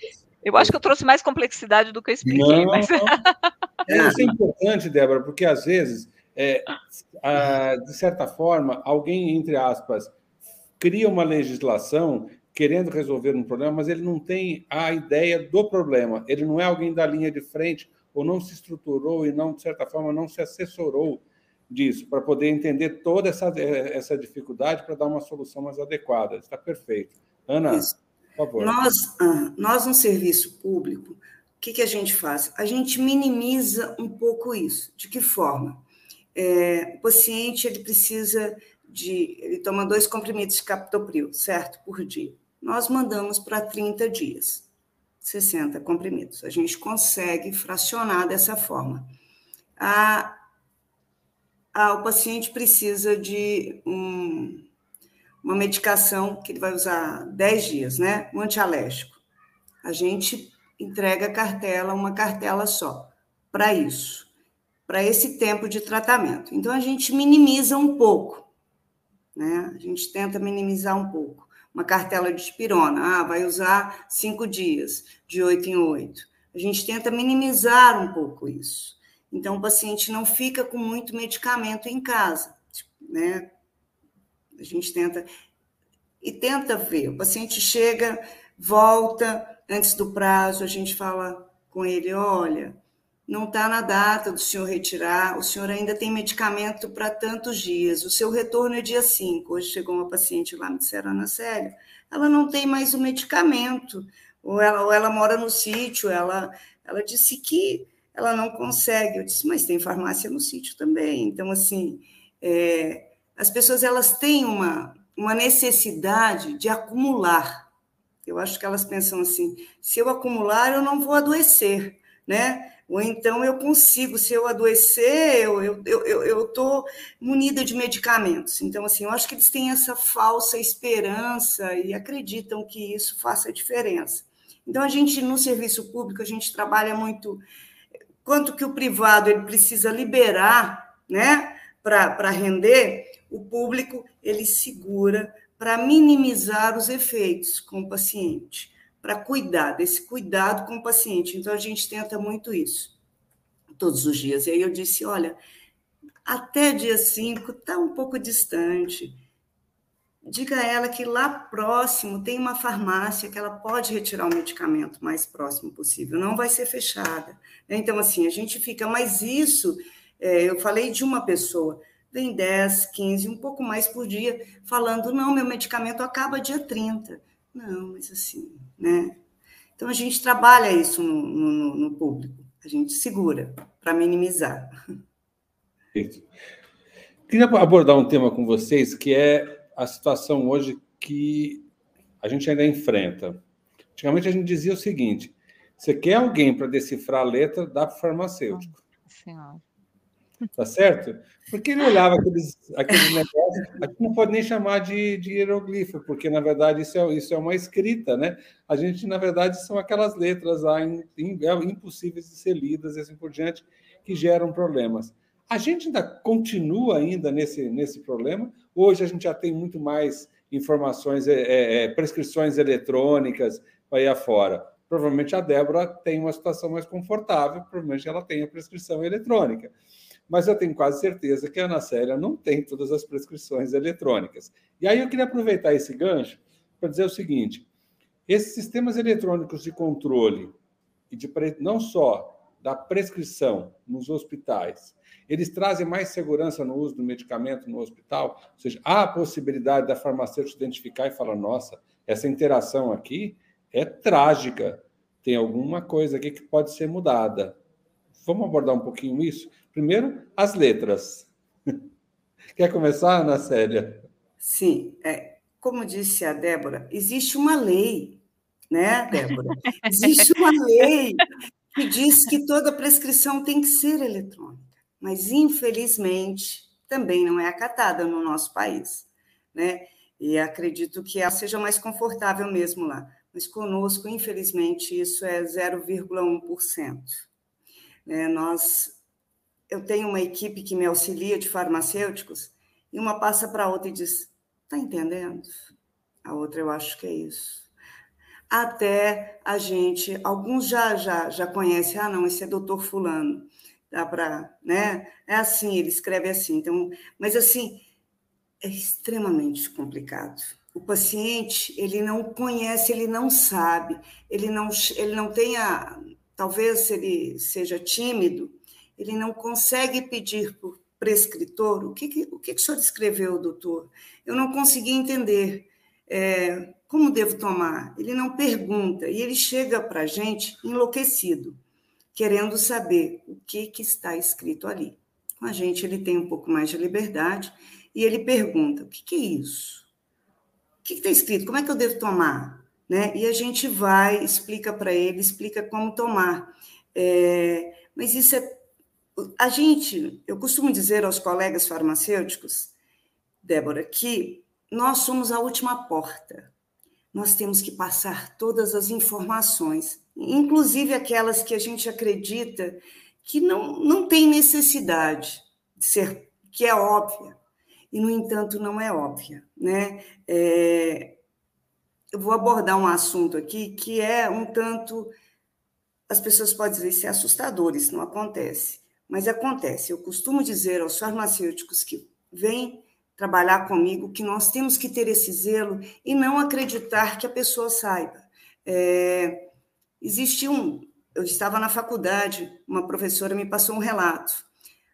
Eu acho que eu trouxe mais complexidade do que eu expliquei. Não, mas... <laughs> É, isso é <laughs> importante, Débora, porque às vezes, é, a, de certa forma, alguém, entre aspas, cria uma legislação querendo resolver um problema, mas ele não tem a ideia do problema. Ele não é alguém da linha de frente ou não se estruturou e não, de certa forma, não se assessorou disso para poder entender toda essa, essa dificuldade para dar uma solução mais adequada. Está perfeito. Ana, Isso. por favor. Nós, ah, nós no serviço público, o que, que a gente faz? A gente minimiza um pouco isso. De que forma? É, o paciente ele precisa de. Ele toma dois comprimidos de captopril, certo? Por dia nós mandamos para 30 dias, 60 comprimidos. A gente consegue fracionar dessa forma. A, a, o paciente precisa de um, uma medicação que ele vai usar 10 dias, né? Um antialérgico. A gente entrega a cartela, uma cartela só, para isso, para esse tempo de tratamento. Então, a gente minimiza um pouco, né? A gente tenta minimizar um pouco uma cartela de espirona, ah, vai usar cinco dias, de oito em oito. A gente tenta minimizar um pouco isso. Então, o paciente não fica com muito medicamento em casa, né? A gente tenta e tenta ver. O paciente chega, volta antes do prazo, a gente fala com ele, olha, não está na data do senhor retirar, o senhor ainda tem medicamento para tantos dias, o seu retorno é dia 5. Hoje chegou uma paciente lá, me disseram, Ana Célia, ela não tem mais o medicamento, ou ela, ou ela mora no sítio, ela, ela disse que ela não consegue. Eu disse, mas tem farmácia no sítio também. Então, assim, é, as pessoas elas têm uma, uma necessidade de acumular. Eu acho que elas pensam assim: se eu acumular, eu não vou adoecer, né? Ou então eu consigo, se eu adoecer, eu estou eu, eu, eu munida de medicamentos. Então, assim, eu acho que eles têm essa falsa esperança e acreditam que isso faça diferença. Então, a gente, no serviço público, a gente trabalha muito quanto que o privado ele precisa liberar né, para render, o público ele segura para minimizar os efeitos com o paciente para cuidar, desse cuidado com o paciente. Então, a gente tenta muito isso, todos os dias. E aí eu disse: olha, até dia 5 está um pouco distante. Diga a ela que lá próximo tem uma farmácia que ela pode retirar o medicamento mais próximo possível, não vai ser fechada. Então, assim, a gente fica, mas isso, é, eu falei de uma pessoa, vem 10, 15, um pouco mais por dia, falando: não, meu medicamento acaba dia 30. Não, mas assim, né? Então a gente trabalha isso no, no, no público, a gente segura para minimizar. Queria abordar um tema com vocês que é a situação hoje que a gente ainda enfrenta. Antigamente a gente dizia o seguinte: você quer alguém para decifrar a letra, dá para o farmacêutico. Senhora. Tá certo? Porque ele olhava aqueles, aqueles negócios, a gente não pode nem chamar de, de hieroglifo, porque na verdade isso é, isso é uma escrita, né? A gente, na verdade, são aquelas letras lá in, in, é impossíveis de ser lidas e assim por diante, que geram problemas. A gente ainda continua ainda nesse, nesse problema. Hoje a gente já tem muito mais informações, é, é, é prescrições eletrônicas para ir afora. Provavelmente a Débora tem uma situação mais confortável, provavelmente ela tem a prescrição eletrônica. Mas eu tenho quase certeza que a Ana Célia não tem todas as prescrições eletrônicas. E aí eu queria aproveitar esse gancho para dizer o seguinte: esses sistemas eletrônicos de controle e de não só da prescrição nos hospitais, eles trazem mais segurança no uso do medicamento no hospital? Ou seja, há a possibilidade da farmacêutica identificar e falar: nossa, essa interação aqui é trágica, tem alguma coisa aqui que pode ser mudada. Vamos abordar um pouquinho isso? Primeiro, as letras. <laughs> Quer começar, Ana Célia? Sim. É, como disse a Débora, existe uma lei, né, Débora? <laughs> Existe uma lei que diz que toda prescrição tem que ser eletrônica, mas infelizmente também não é acatada no nosso país, né? E acredito que ela seja mais confortável mesmo lá. Mas conosco, infelizmente, isso é 0,1%. Né? Nós, eu tenho uma equipe que me auxilia de farmacêuticos e uma passa para outra e diz: "Tá entendendo?" A outra eu acho que é isso até a gente, alguns já já já conhecem, ah, não, esse é doutor fulano, dá para, né? É assim, ele escreve assim. Então, mas assim, é extremamente complicado. O paciente, ele não conhece, ele não sabe, ele não ele não tem a, talvez ele seja tímido, ele não consegue pedir por prescritor, o que, que o que, que o senhor escreveu, doutor? Eu não consegui entender. É, como devo tomar? Ele não pergunta e ele chega para a gente enlouquecido, querendo saber o que, que está escrito ali. Com a gente, ele tem um pouco mais de liberdade e ele pergunta: o que, que é isso? O que está escrito? Como é que eu devo tomar? Né? E a gente vai, explica para ele, explica como tomar. É, mas isso é. A gente, eu costumo dizer aos colegas farmacêuticos, Débora, que nós somos a última porta nós temos que passar todas as informações, inclusive aquelas que a gente acredita que não, não tem necessidade de ser, que é óbvia, e, no entanto, não é óbvia. Né? É, eu vou abordar um assunto aqui que é um tanto. As pessoas podem dizer isso é assustador, isso não acontece. Mas acontece. Eu costumo dizer aos farmacêuticos que vêm trabalhar comigo, que nós temos que ter esse zelo e não acreditar que a pessoa saiba. É, existe um. Eu estava na faculdade, uma professora me passou um relato.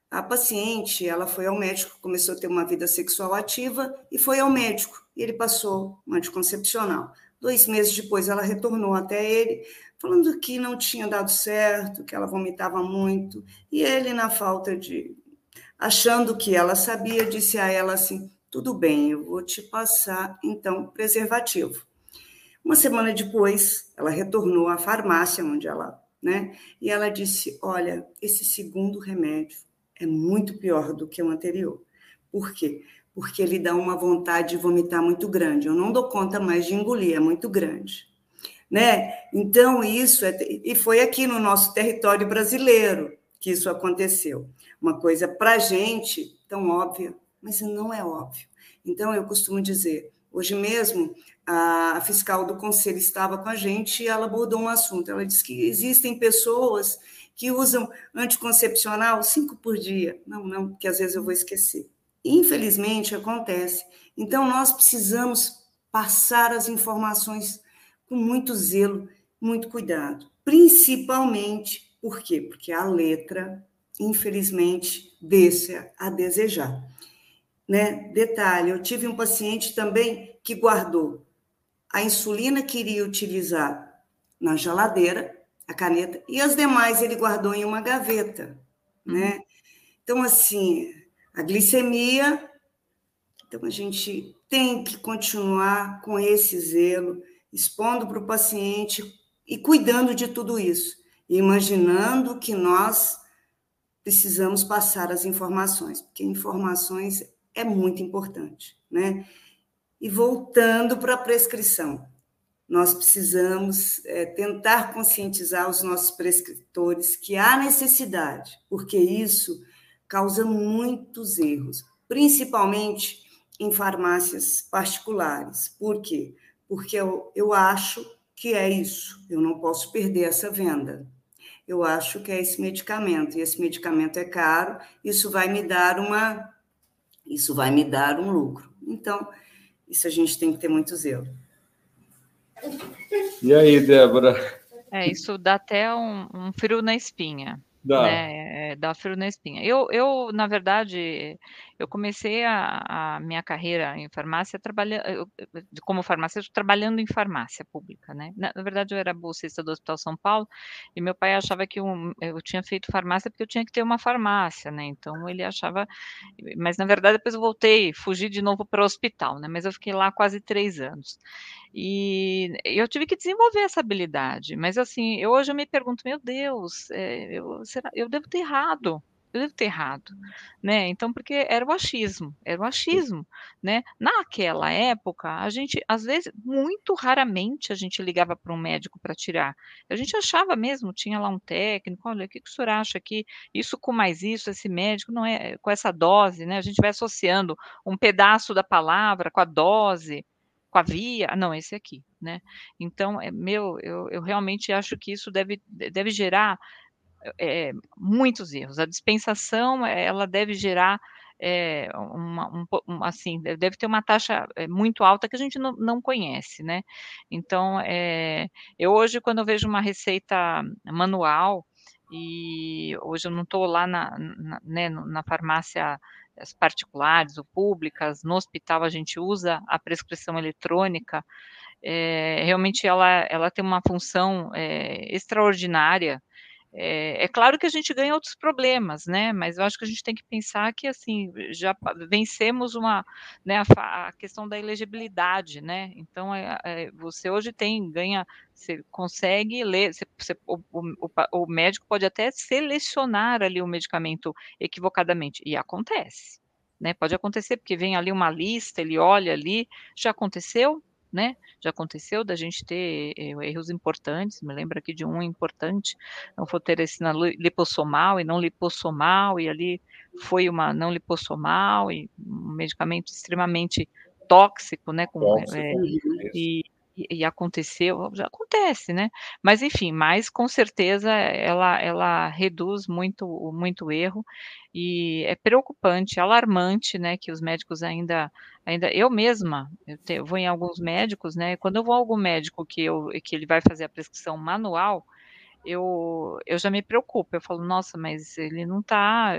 A paciente, ela foi ao médico, começou a ter uma vida sexual ativa e foi ao médico. E ele passou um anticoncepcional. Dois meses depois, ela retornou até ele, falando que não tinha dado certo, que ela vomitava muito. E ele, na falta de achando que ela sabia, disse a ela assim: tudo bem, eu vou te passar então preservativo. Uma semana depois, ela retornou à farmácia onde ela, né? E ela disse: Olha, esse segundo remédio é muito pior do que o anterior. Por quê? Porque ele dá uma vontade de vomitar muito grande. Eu não dou conta mais de engolir, é muito grande. Né? Então, isso é, e foi aqui no nosso território brasileiro que isso aconteceu uma coisa para a gente tão óbvia, mas não é óbvio. Então, eu costumo dizer, hoje mesmo, a fiscal do conselho estava com a gente e ela abordou um assunto. Ela disse que existem pessoas que usam anticoncepcional cinco por dia. Não, não, porque às vezes eu vou esquecer. Infelizmente, acontece. Então, nós precisamos passar as informações com muito zelo, muito cuidado. Principalmente, por quê? Porque a letra infelizmente, deixa a desejar. Né? Detalhe, eu tive um paciente também que guardou a insulina que iria utilizar na geladeira, a caneta, e as demais ele guardou em uma gaveta, né? Então, assim, a glicemia, então a gente tem que continuar com esse zelo, expondo para o paciente e cuidando de tudo isso, imaginando que nós precisamos passar as informações, porque informações é muito importante, né? E voltando para a prescrição, nós precisamos é, tentar conscientizar os nossos prescritores que há necessidade, porque isso causa muitos erros, principalmente em farmácias particulares. Por quê? Porque eu, eu acho que é isso, eu não posso perder essa venda. Eu acho que é esse medicamento, e esse medicamento é caro, isso vai me dar uma isso vai me dar um lucro. Então, isso a gente tem que ter muito zelo. E aí, Débora? É, isso dá até um, um frio na espinha. Dá. Né, dá frio na espinha. Eu, eu, na verdade, eu comecei a, a minha carreira em farmácia trabalhando como farmacêutico trabalhando em farmácia pública, né? Na, na, verdade, eu era bolsista do Hospital São Paulo e meu pai achava que eu, eu tinha feito farmácia porque eu tinha que ter uma farmácia, né? Então ele achava, mas na verdade depois eu voltei, fugi de novo para o hospital, né? Mas eu fiquei lá quase três anos e eu tive que desenvolver essa habilidade. Mas assim, eu hoje eu me pergunto, meu Deus, é, eu, será, eu devo ter errado eu devo ter errado, né? Então, porque era o achismo, era o achismo, né? Naquela época, a gente, às vezes, muito raramente a gente ligava para um médico para tirar. A gente achava mesmo, tinha lá um técnico, olha, o que, que o senhor acha que isso com mais isso, esse médico, não é com essa dose, né? A gente vai associando um pedaço da palavra com a dose, com a via, ah, não, esse aqui, né? Então, é meu, eu, eu realmente acho que isso deve, deve gerar é, muitos erros. A dispensação eh, ela deve gerar é, uma, um, um, assim, deve ter uma taxa muito alta que a gente não, não conhece, né? Então, é, eu hoje, quando eu vejo uma receita manual, e hoje eu não estou lá na, na, né, na farmácia as particulares ou públicas, no hospital a gente usa a prescrição eletrônica, é, realmente ela, ela tem uma função é, extraordinária é, é, claro que a gente ganha outros problemas, né? Mas eu acho que a gente tem que pensar que assim já vencemos uma, né, a, a questão da elegibilidade, né? Então é, é, você hoje tem ganha, você consegue ler, você, você, o, o, o, médico pode até selecionar ali o medicamento equivocadamente e acontece, né? Pode acontecer porque vem ali uma lista, ele olha ali, já aconteceu, né? Já aconteceu da gente ter eh, erros importantes, me lembro aqui de um importante, não foterecina lipossomal e não lipossomal, e ali foi uma não lipossomal, e um medicamento extremamente tóxico, né? Com, tóxico, é, e, e, aconteceu, já acontece, né? Mas enfim, mas com certeza ela, ela reduz muito muito erro e é preocupante, alarmante, né, que os médicos ainda ainda eu mesma, eu, te, eu vou em alguns médicos, né? Quando eu vou a algum médico que eu que ele vai fazer a prescrição manual, eu, eu já me preocupo, eu falo, nossa, mas ele não está,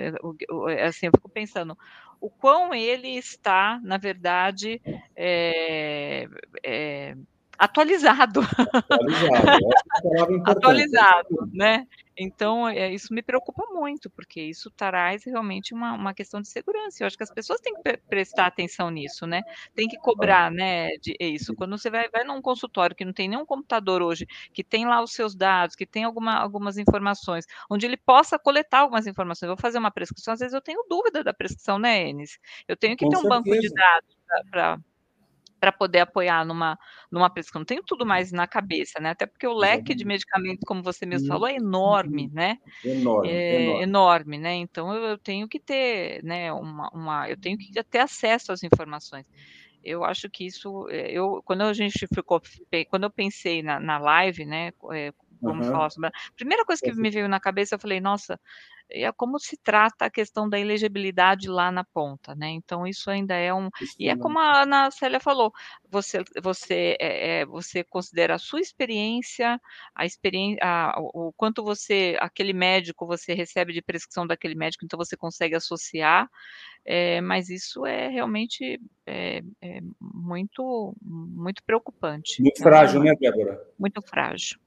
assim, eu fico pensando, o quão ele está, na verdade, é, é, atualizado. Atualizado, atualizado né? Então, é, isso me preocupa muito, porque isso traz realmente uma, uma questão de segurança. Eu acho que as pessoas têm que prestar atenção nisso, né? Tem que cobrar, né, de isso. Quando você vai, vai num consultório que não tem nenhum computador hoje, que tem lá os seus dados, que tem alguma, algumas informações, onde ele possa coletar algumas informações. Eu vou fazer uma prescrição, às vezes eu tenho dúvida da prescrição, né, Enes? Eu tenho que Com ter um certeza. banco de dados para para poder apoiar numa, numa prescrição. Não tenho tudo mais na cabeça, né? Até porque o leque de medicamentos, como você mesmo falou, é enorme, né? Enorme, é, enorme. enorme. né? Então eu, tenho que ter, né, uma, uma, eu tenho que ter acesso às informações. Eu acho que isso, é, eu, quando a gente ficou, quando eu pensei na, na live, né, é, vamos uhum. falar sobre. A primeira coisa que me veio na cabeça, eu falei, nossa, é como se trata a questão da elegibilidade lá na ponta, né? Então isso ainda é um isso e é como a Ana Célia falou, você você é, é, você considera a sua experiência, a experiência, o quanto você aquele médico você recebe de prescrição daquele médico, então você consegue associar, é, mas isso é realmente é, é muito muito preocupante. Muito né? frágil, né, Débora? Muito frágil.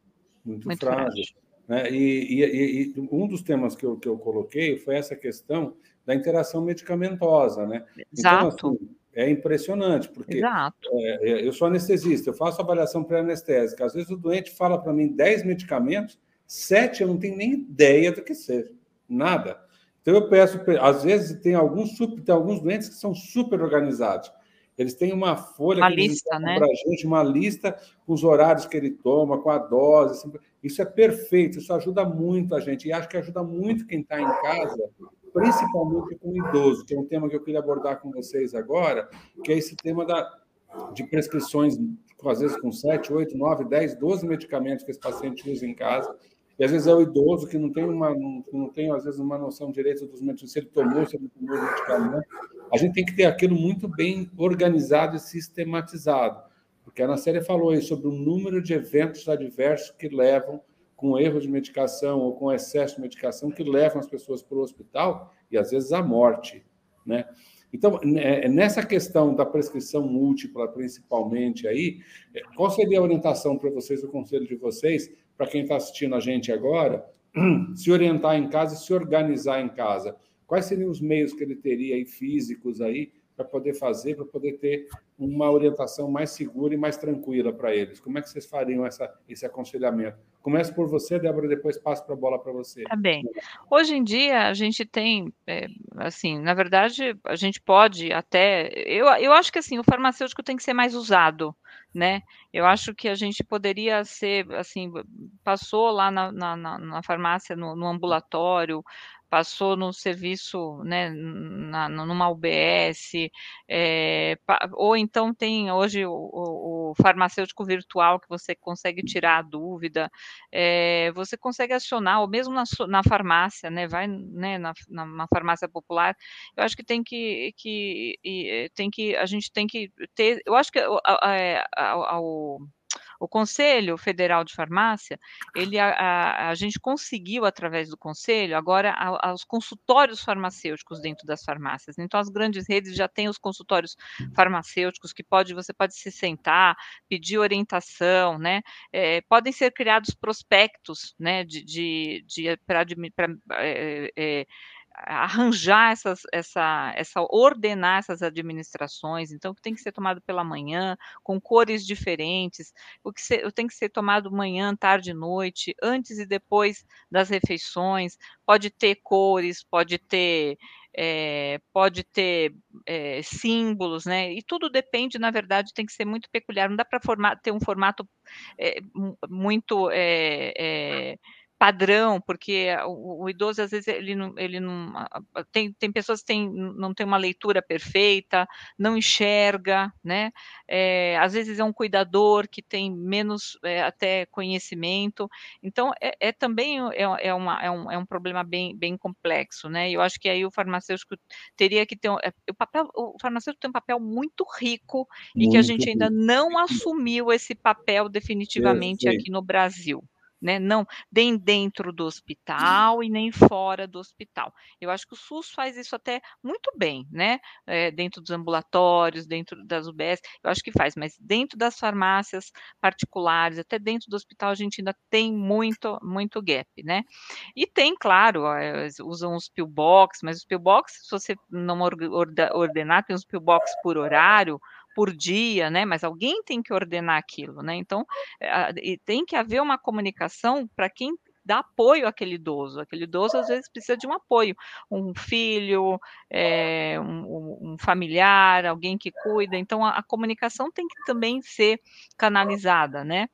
Muito, muito frágil. frágil. Né? E, e, e, um dos temas que eu, que eu coloquei foi essa questão da interação medicamentosa. Né? Exato. Então, assim, é impressionante, porque é, é, eu sou anestesista, eu faço avaliação pré-anestésica. Às vezes o doente fala para mim 10 medicamentos, sete eu não tenho nem ideia do que seja, nada. Então eu peço, às vezes tem alguns, tem alguns doentes que são super organizados. Eles têm uma folha uma lista, né? para a gente, uma lista com os horários que ele toma, com a dose. Assim, isso é perfeito, isso ajuda muito a gente. E acho que ajuda muito quem está em casa principalmente com o idoso, que é um tema que eu queria abordar com vocês agora, que é esse tema da, de prescrições, às vezes com 7, 8, 9, 10, 12 medicamentos que esse paciente usa em casa, e às vezes é o idoso que não tem, uma, não, não tem às vezes, uma noção direita dos medicamentos, se ele tomou, se ele tomou o medicamento. A gente tem que ter aquilo muito bem organizado e sistematizado, porque a Ana falou aí sobre o número de eventos adversos que levam com erro de medicação ou com excesso de medicação que levam as pessoas para o hospital e às vezes à morte, né? Então, né, nessa questão da prescrição múltipla, principalmente aí, qual seria a orientação para vocês, o conselho de vocês, para quem está assistindo a gente agora, <clears throat> se orientar em casa se organizar em casa? Quais seriam os meios que ele teria aí, físicos aí, para poder fazer, para poder ter uma orientação mais segura e mais tranquila para eles? Como é que vocês fariam essa, esse aconselhamento? Começo por você, Débora, depois passo para a bola para você. Tá bem. Hoje em dia, a gente tem, é, assim, na verdade, a gente pode até. Eu, eu acho que assim, o farmacêutico tem que ser mais usado, né? Eu acho que a gente poderia ser, assim, passou lá na, na, na farmácia, no, no ambulatório, passou no serviço, né, na, numa UBS, é, ou então tem hoje o, o, farmacêutico virtual que você consegue tirar a dúvida, é, você consegue acionar, ou mesmo na, na farmácia, né, vai né, na, na, farmácia popular, eu acho que tem que, que tem que, a gente tem que ter, eu acho que a, a, a, o o Conselho Federal de Farmácia, ele, a, a, a gente conseguiu, através do Conselho, agora a, os consultórios farmacêuticos dentro das farmácias. Então, as grandes redes já têm os consultórios farmacêuticos que pode, você pode se sentar, pedir orientação, né? É, podem ser criados prospectos, né, de, de, de para é, é, arranjar essas, essa, essa, ordenar essas administrações, então o que tem que ser tomado pela manhã, com cores diferentes, o que tem que ser tomado manhã, tarde, noite, antes e depois das refeições, pode ter cores, pode ter é, pode ter é, símbolos, né? E tudo depende, na verdade, tem que ser muito peculiar. Não dá para ter um formato é, muito padrão, porque o, o, idoso às vezes ele não, ele não tem, tem pessoas que tem, não tem uma leitura perfeita, não enxerga, né? É, às vezes é um cuidador que tem menos é, até conhecimento, então é, é também é, é, uma, é, um, é um problema bem, bem complexo, né? Eu acho que aí o farmacêutico teria que ter um, é, o papel, o farmacêutico tem um papel muito rico muito e que a gente ainda não assumiu esse papel definitivamente aqui no Brasil né? Não nem dentro do hospital e nem fora do hospital. Eu acho que o SUS faz isso até muito bem, né? É, dentro dos ambulatórios, dentro das UBS, eu acho que faz, mas dentro das farmácias particulares, até dentro do hospital, a gente ainda tem muito, muito gap, né? E tem, claro, é, usam os pillbox, mas os pillbox, se você não ordenar, tem os pillbox por horário, por dia, né? Mas alguém tem que ordenar aquilo, né? Então, é, tem que haver uma comunicação para quem dá apoio àquele idoso. Aquele idoso às vezes precisa de um apoio, um filho, é, um, um, familiar, alguém que cuida. Então, a, a comunicação tem que também ser canalizada, né?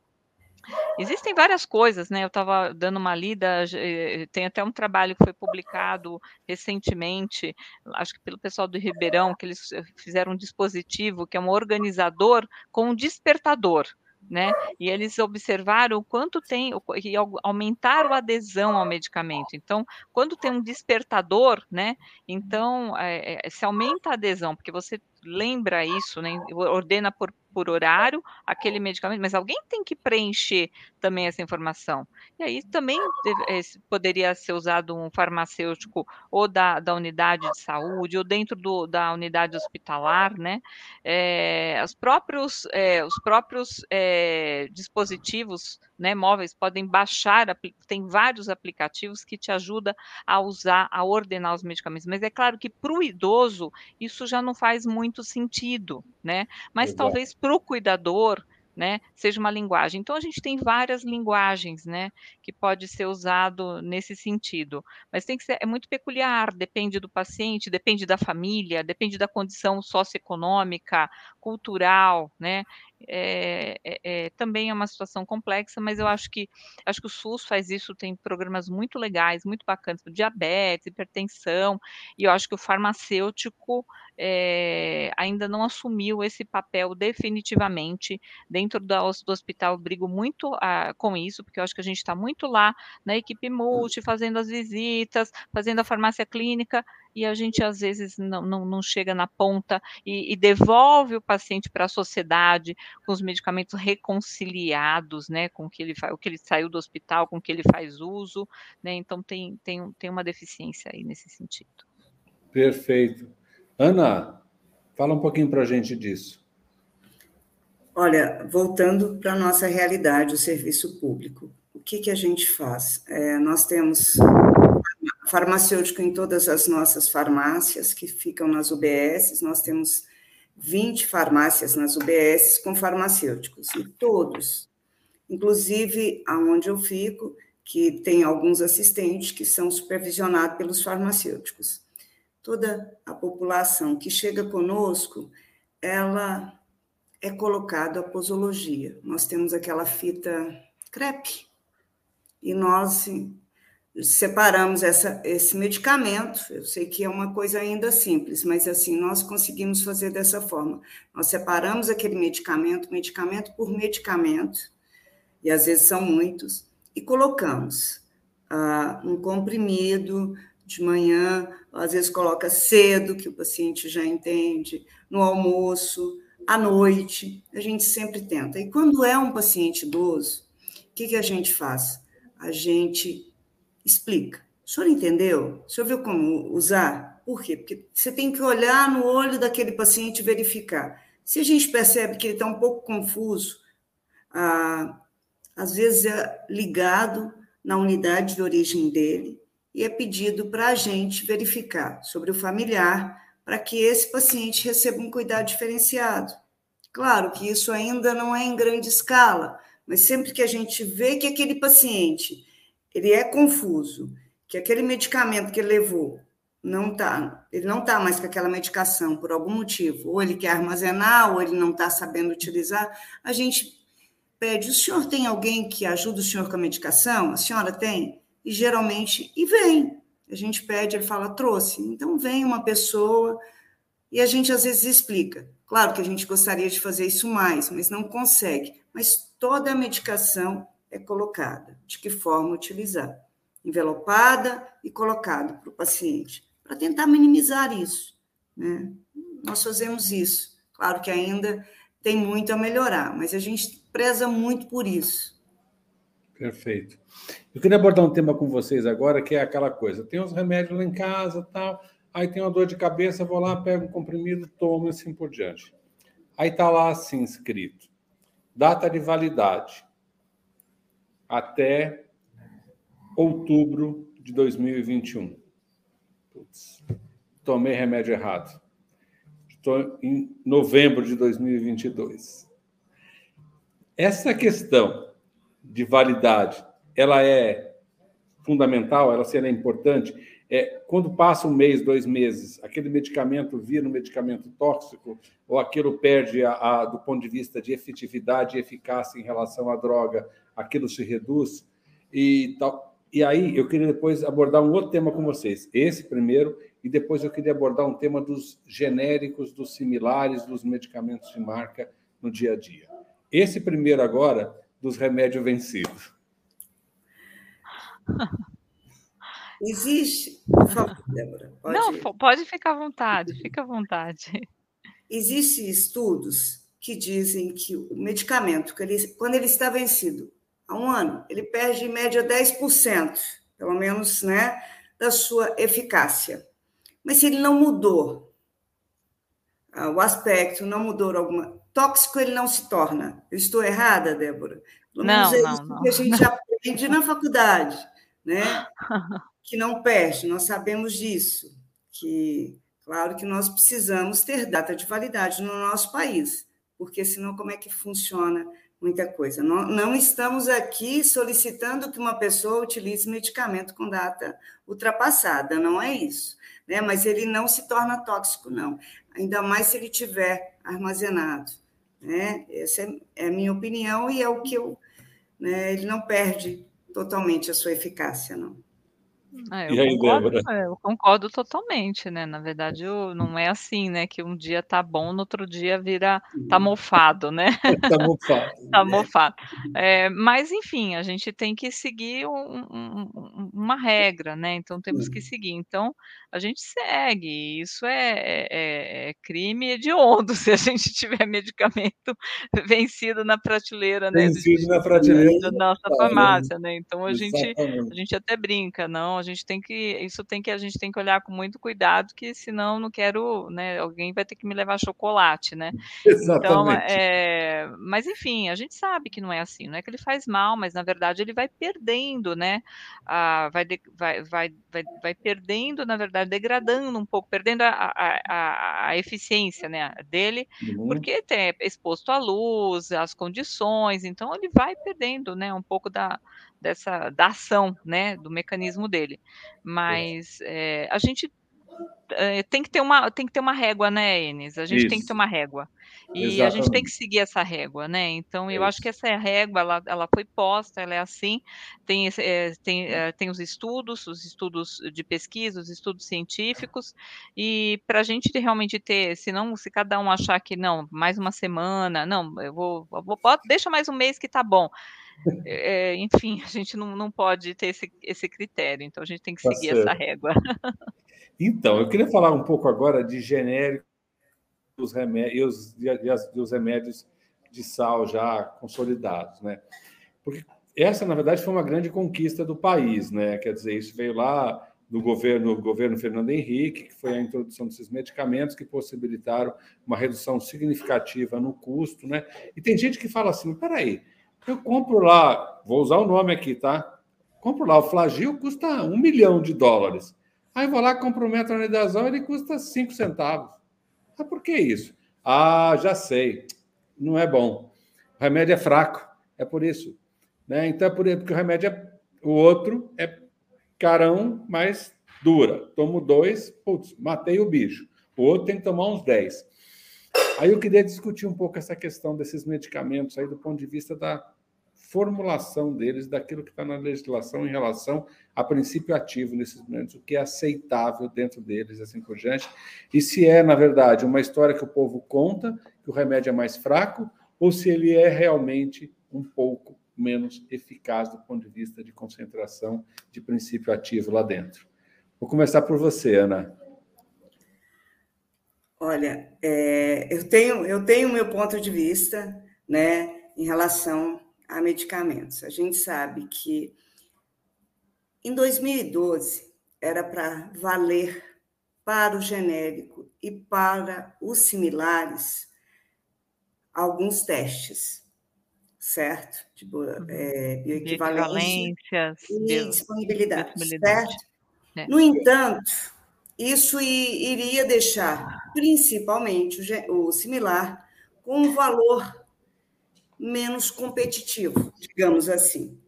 Existem várias coisas, né? Eu estava dando uma lida, eh, tem até um trabalho que foi publicado recentemente, acho que pelo pessoal do Ribeirão, que eles eh, fizeram um dispositivo que é um organizador com um despertador né? E eles observaram o quanto tem, e aumentaram a adesão ao medicamento. Então, quando tem um despertador, né? Então, é, se aumenta a adesão, porque você lembra isso, né? Ordena por, por horário aquele medicamento, mas alguém tem que preencher também essa informação. E aí também deve, poderia ser usado um farmacêutico ou da, da unidade de saúde ou dentro do, da unidade hospitalar, né? É, os próprios, é, os próprios é, dispositivos né, móveis podem baixar, tem vários aplicativos que te ajudam a usar, a ordenar os medicamentos. Mas é claro que para o idoso isso já não faz muito sentido, né? Mas Exato. talvez para o cuidador né, seja uma linguagem. Então a gente tem várias linguagens, né, que pode ser usado nesse sentido, mas tem que ser é muito peculiar, depende do paciente, depende da família, depende da condição socioeconômica, cultural, né? é, é, é, também é uma situação complexa, mas eu acho que acho que o SUS faz isso, tem programas muito legais, muito bacanas, diabetes, hipertensão, e eu acho que o farmacêutico é, ainda não assumiu esse papel definitivamente dentro do, do hospital. Brigo muito ah, com isso, porque eu acho que a gente está muito lá na equipe multi, fazendo as visitas, fazendo a farmácia clínica, e a gente às vezes não, não, não chega na ponta e, e devolve o paciente para a sociedade com os medicamentos reconciliados, né, com que ele o que ele saiu do hospital, com que ele faz uso, né, então tem, tem, tem uma deficiência aí nesse sentido. Perfeito. Ana, fala um pouquinho para a gente disso. Olha, voltando para a nossa realidade, o serviço público, o que, que a gente faz? É, nós temos farmacêutico em todas as nossas farmácias que ficam nas UBSs, nós temos 20 farmácias nas UBSs com farmacêuticos, e todos, inclusive aonde eu fico, que tem alguns assistentes que são supervisionados pelos farmacêuticos. Toda a população que chega conosco, ela é colocada a posologia. Nós temos aquela fita crepe, e nós separamos essa, esse medicamento. Eu sei que é uma coisa ainda simples, mas assim, nós conseguimos fazer dessa forma. Nós separamos aquele medicamento, medicamento por medicamento, e às vezes são muitos, e colocamos ah, um comprimido de manhã, às vezes coloca cedo, que o paciente já entende, no almoço, à noite, a gente sempre tenta. E quando é um paciente idoso, o que, que a gente faz? A gente explica. O senhor entendeu? O senhor viu como usar? Por quê? Porque você tem que olhar no olho daquele paciente e verificar. Se a gente percebe que ele está um pouco confuso, ah, às vezes é ligado na unidade de origem dele e é pedido para a gente verificar sobre o familiar para que esse paciente receba um cuidado diferenciado. Claro que isso ainda não é em grande escala, mas sempre que a gente vê que aquele paciente ele é confuso, que aquele medicamento que ele levou não tá, ele não está mais com aquela medicação por algum motivo, ou ele quer armazenar, ou ele não está sabendo utilizar, a gente pede: o senhor tem alguém que ajuda o senhor com a medicação? A senhora tem? E geralmente, e vem. A gente pede, ele fala, trouxe. Então vem uma pessoa e a gente às vezes explica. Claro que a gente gostaria de fazer isso mais, mas não consegue. Mas toda a medicação é colocada, de que forma utilizar, envelopada e colocada para o paciente, para tentar minimizar isso. Né? Nós fazemos isso. Claro que ainda tem muito a melhorar, mas a gente preza muito por isso. Perfeito. Eu queria abordar um tema com vocês agora, que é aquela coisa: tem os remédios lá em casa, tal, aí tem uma dor de cabeça, vou lá, pego um comprimido, tomo e assim por diante. Aí está lá assim escrito: data de validade até outubro de 2021. Putz, tomei remédio errado. Estou em novembro de 2022. Essa questão de validade, ela é fundamental, ela será importante. É, quando passa um mês, dois meses, aquele medicamento vira um medicamento tóxico, ou aquilo perde, a, a, do ponto de vista de efetividade e eficácia em relação à droga, aquilo se reduz e tal. E aí eu queria depois abordar um outro tema com vocês. Esse primeiro, e depois eu queria abordar um tema dos genéricos, dos similares, dos medicamentos de marca no dia a dia. Esse primeiro agora, dos remédios vencidos. <laughs> Existe, por favor, Débora. Pode... Não, pode ficar à vontade, fica à vontade. Existem estudos que dizem que o medicamento, que ele, quando ele está vencido a um ano, ele perde em média 10%, pelo menos, né, da sua eficácia. Mas se ele não mudou ah, o aspecto, não mudou alguma. Tóxico ele não se torna. Eu estou errada, Débora? Pelo não, é não, não. que a gente <laughs> aprende na faculdade, né? <laughs> Que não perde, nós sabemos disso. Que, claro que nós precisamos ter data de validade no nosso país, porque senão como é que funciona muita coisa. Não, não, estamos aqui solicitando que uma pessoa utilize medicamento com data ultrapassada, não é isso. Né? Mas ele não se torna tóxico, não. Ainda mais se ele tiver armazenado. Né? Essa é, é a minha opinião e é o que eu. Né, ele não perde totalmente a sua eficácia, não. É, eu, aí, concordo, é, eu concordo totalmente, né? Na verdade, eu, não é assim, né? Que um dia tá bom, no outro dia vira tá uhum. mofado, né? <laughs> tá mofado. <laughs> tá mofado. É, mas, enfim, a gente tem que seguir um, um, uma regra, né? Então temos que uhum. seguir. Então, a gente segue. Isso é, é, é crime hediondo <laughs> se a gente tiver medicamento vencido na prateleira, né? Vencido na prateleira da nossa farmácia, né? Então a gente, a gente até brinca, não? A gente tem que, isso tem que a gente tem que olhar com muito cuidado, que senão não quero, né? Alguém vai ter que me levar chocolate, né? <laughs> Exatamente. Então, é, mas enfim, a gente sabe que não é assim. Não é que ele faz mal, mas na verdade ele vai perdendo, né? Ah, vai, vai, vai, vai, vai perdendo, na verdade degradando um pouco, perdendo a, a, a, a eficiência né, dele, uhum. porque é exposto à luz, às condições, então ele vai perdendo né, um pouco da, dessa da ação né, do mecanismo dele. Mas é, a gente é, tem que ter uma tem que ter uma régua, né, Enes? A gente Isso. tem que ter uma régua. E Exatamente. a gente tem que seguir essa régua, né? Então eu acho que essa é régua, ela, ela foi posta, ela é assim, tem, é, tem, é, tem os estudos, os estudos de pesquisa, os estudos científicos, e para a gente realmente ter, se não, se cada um achar que não, mais uma semana, não, eu vou, eu vou deixa mais um mês que tá bom. É, enfim, a gente não, não pode ter esse, esse critério, então a gente tem que tá seguir certo. essa régua. Então, eu queria falar um pouco agora de genérico os remédios e os, e os remédios de sal já consolidados, né? Porque essa, na verdade, foi uma grande conquista do país, né? Quer dizer, isso veio lá do governo, governo Fernando Henrique, que foi a introdução desses medicamentos que possibilitaram uma redução significativa no custo, né? E tem gente que fala assim, peraí, eu compro lá, vou usar o nome aqui, tá? Compro lá, o flagil custa um milhão de dólares. Aí vou lá, compro o metronidazol, ele custa cinco centavos. Ah, por que isso? Ah, já sei. Não é bom. O remédio é fraco. É por isso. Né? Então, é por, porque o remédio é. O outro é carão, mas dura. Tomo dois, putz, matei o bicho. O outro tem que tomar uns dez. Aí eu queria discutir um pouco essa questão desses medicamentos aí do ponto de vista da formulação deles, daquilo que está na legislação em relação a princípio ativo nesses momentos, o que é aceitável dentro deles, assim por diante. E se é, na verdade, uma história que o povo conta, que o remédio é mais fraco, ou se ele é realmente um pouco menos eficaz do ponto de vista de concentração de princípio ativo lá dentro. Vou começar por você, Ana. Olha, é, eu tenho eu tenho meu ponto de vista, né, em relação a medicamentos. A gente sabe que em 2012 era para valer para o genérico e para os similares alguns testes, certo? Tipo, uhum. é, bioequivalência e disponibilidade, certo? É. No entanto, isso iria deixar principalmente o, similar com um valor menos competitivo, digamos assim.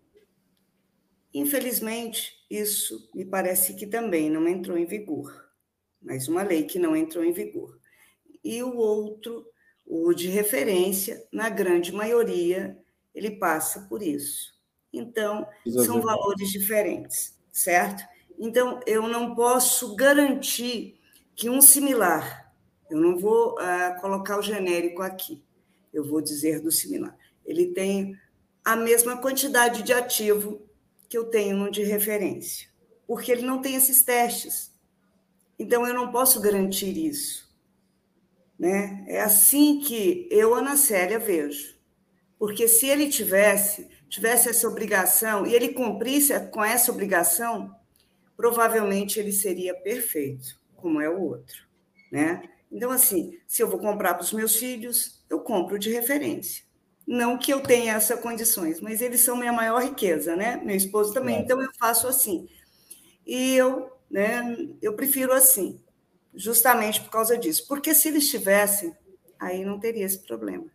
Infelizmente, isso me parece que também não entrou em vigor. Mais uma lei que não entrou em vigor. E o outro, o de referência, na grande maioria, ele passa por isso. Então, são valores diferentes, certo? Então, eu não posso garantir que um similar, eu não vou uh, colocar o genérico aqui, eu vou dizer do similar ele tem a mesma quantidade de ativo que eu tenho no de referência, porque ele não tem esses testes. Então, eu não posso garantir isso. Né? É assim que eu, Ana Célia, vejo. Porque se ele tivesse, tivesse essa obrigação e ele cumprisse com essa obrigação, provavelmente ele seria perfeito, como é o outro. Né? Então, assim, se eu vou comprar para os meus filhos, eu compro de referência. Não que eu tenha essas condições, mas eles são minha maior riqueza, né? Meu esposo também, é. então eu faço assim. E eu, né, eu prefiro assim, justamente por causa disso. Porque se eles tivessem, aí não teria esse problema.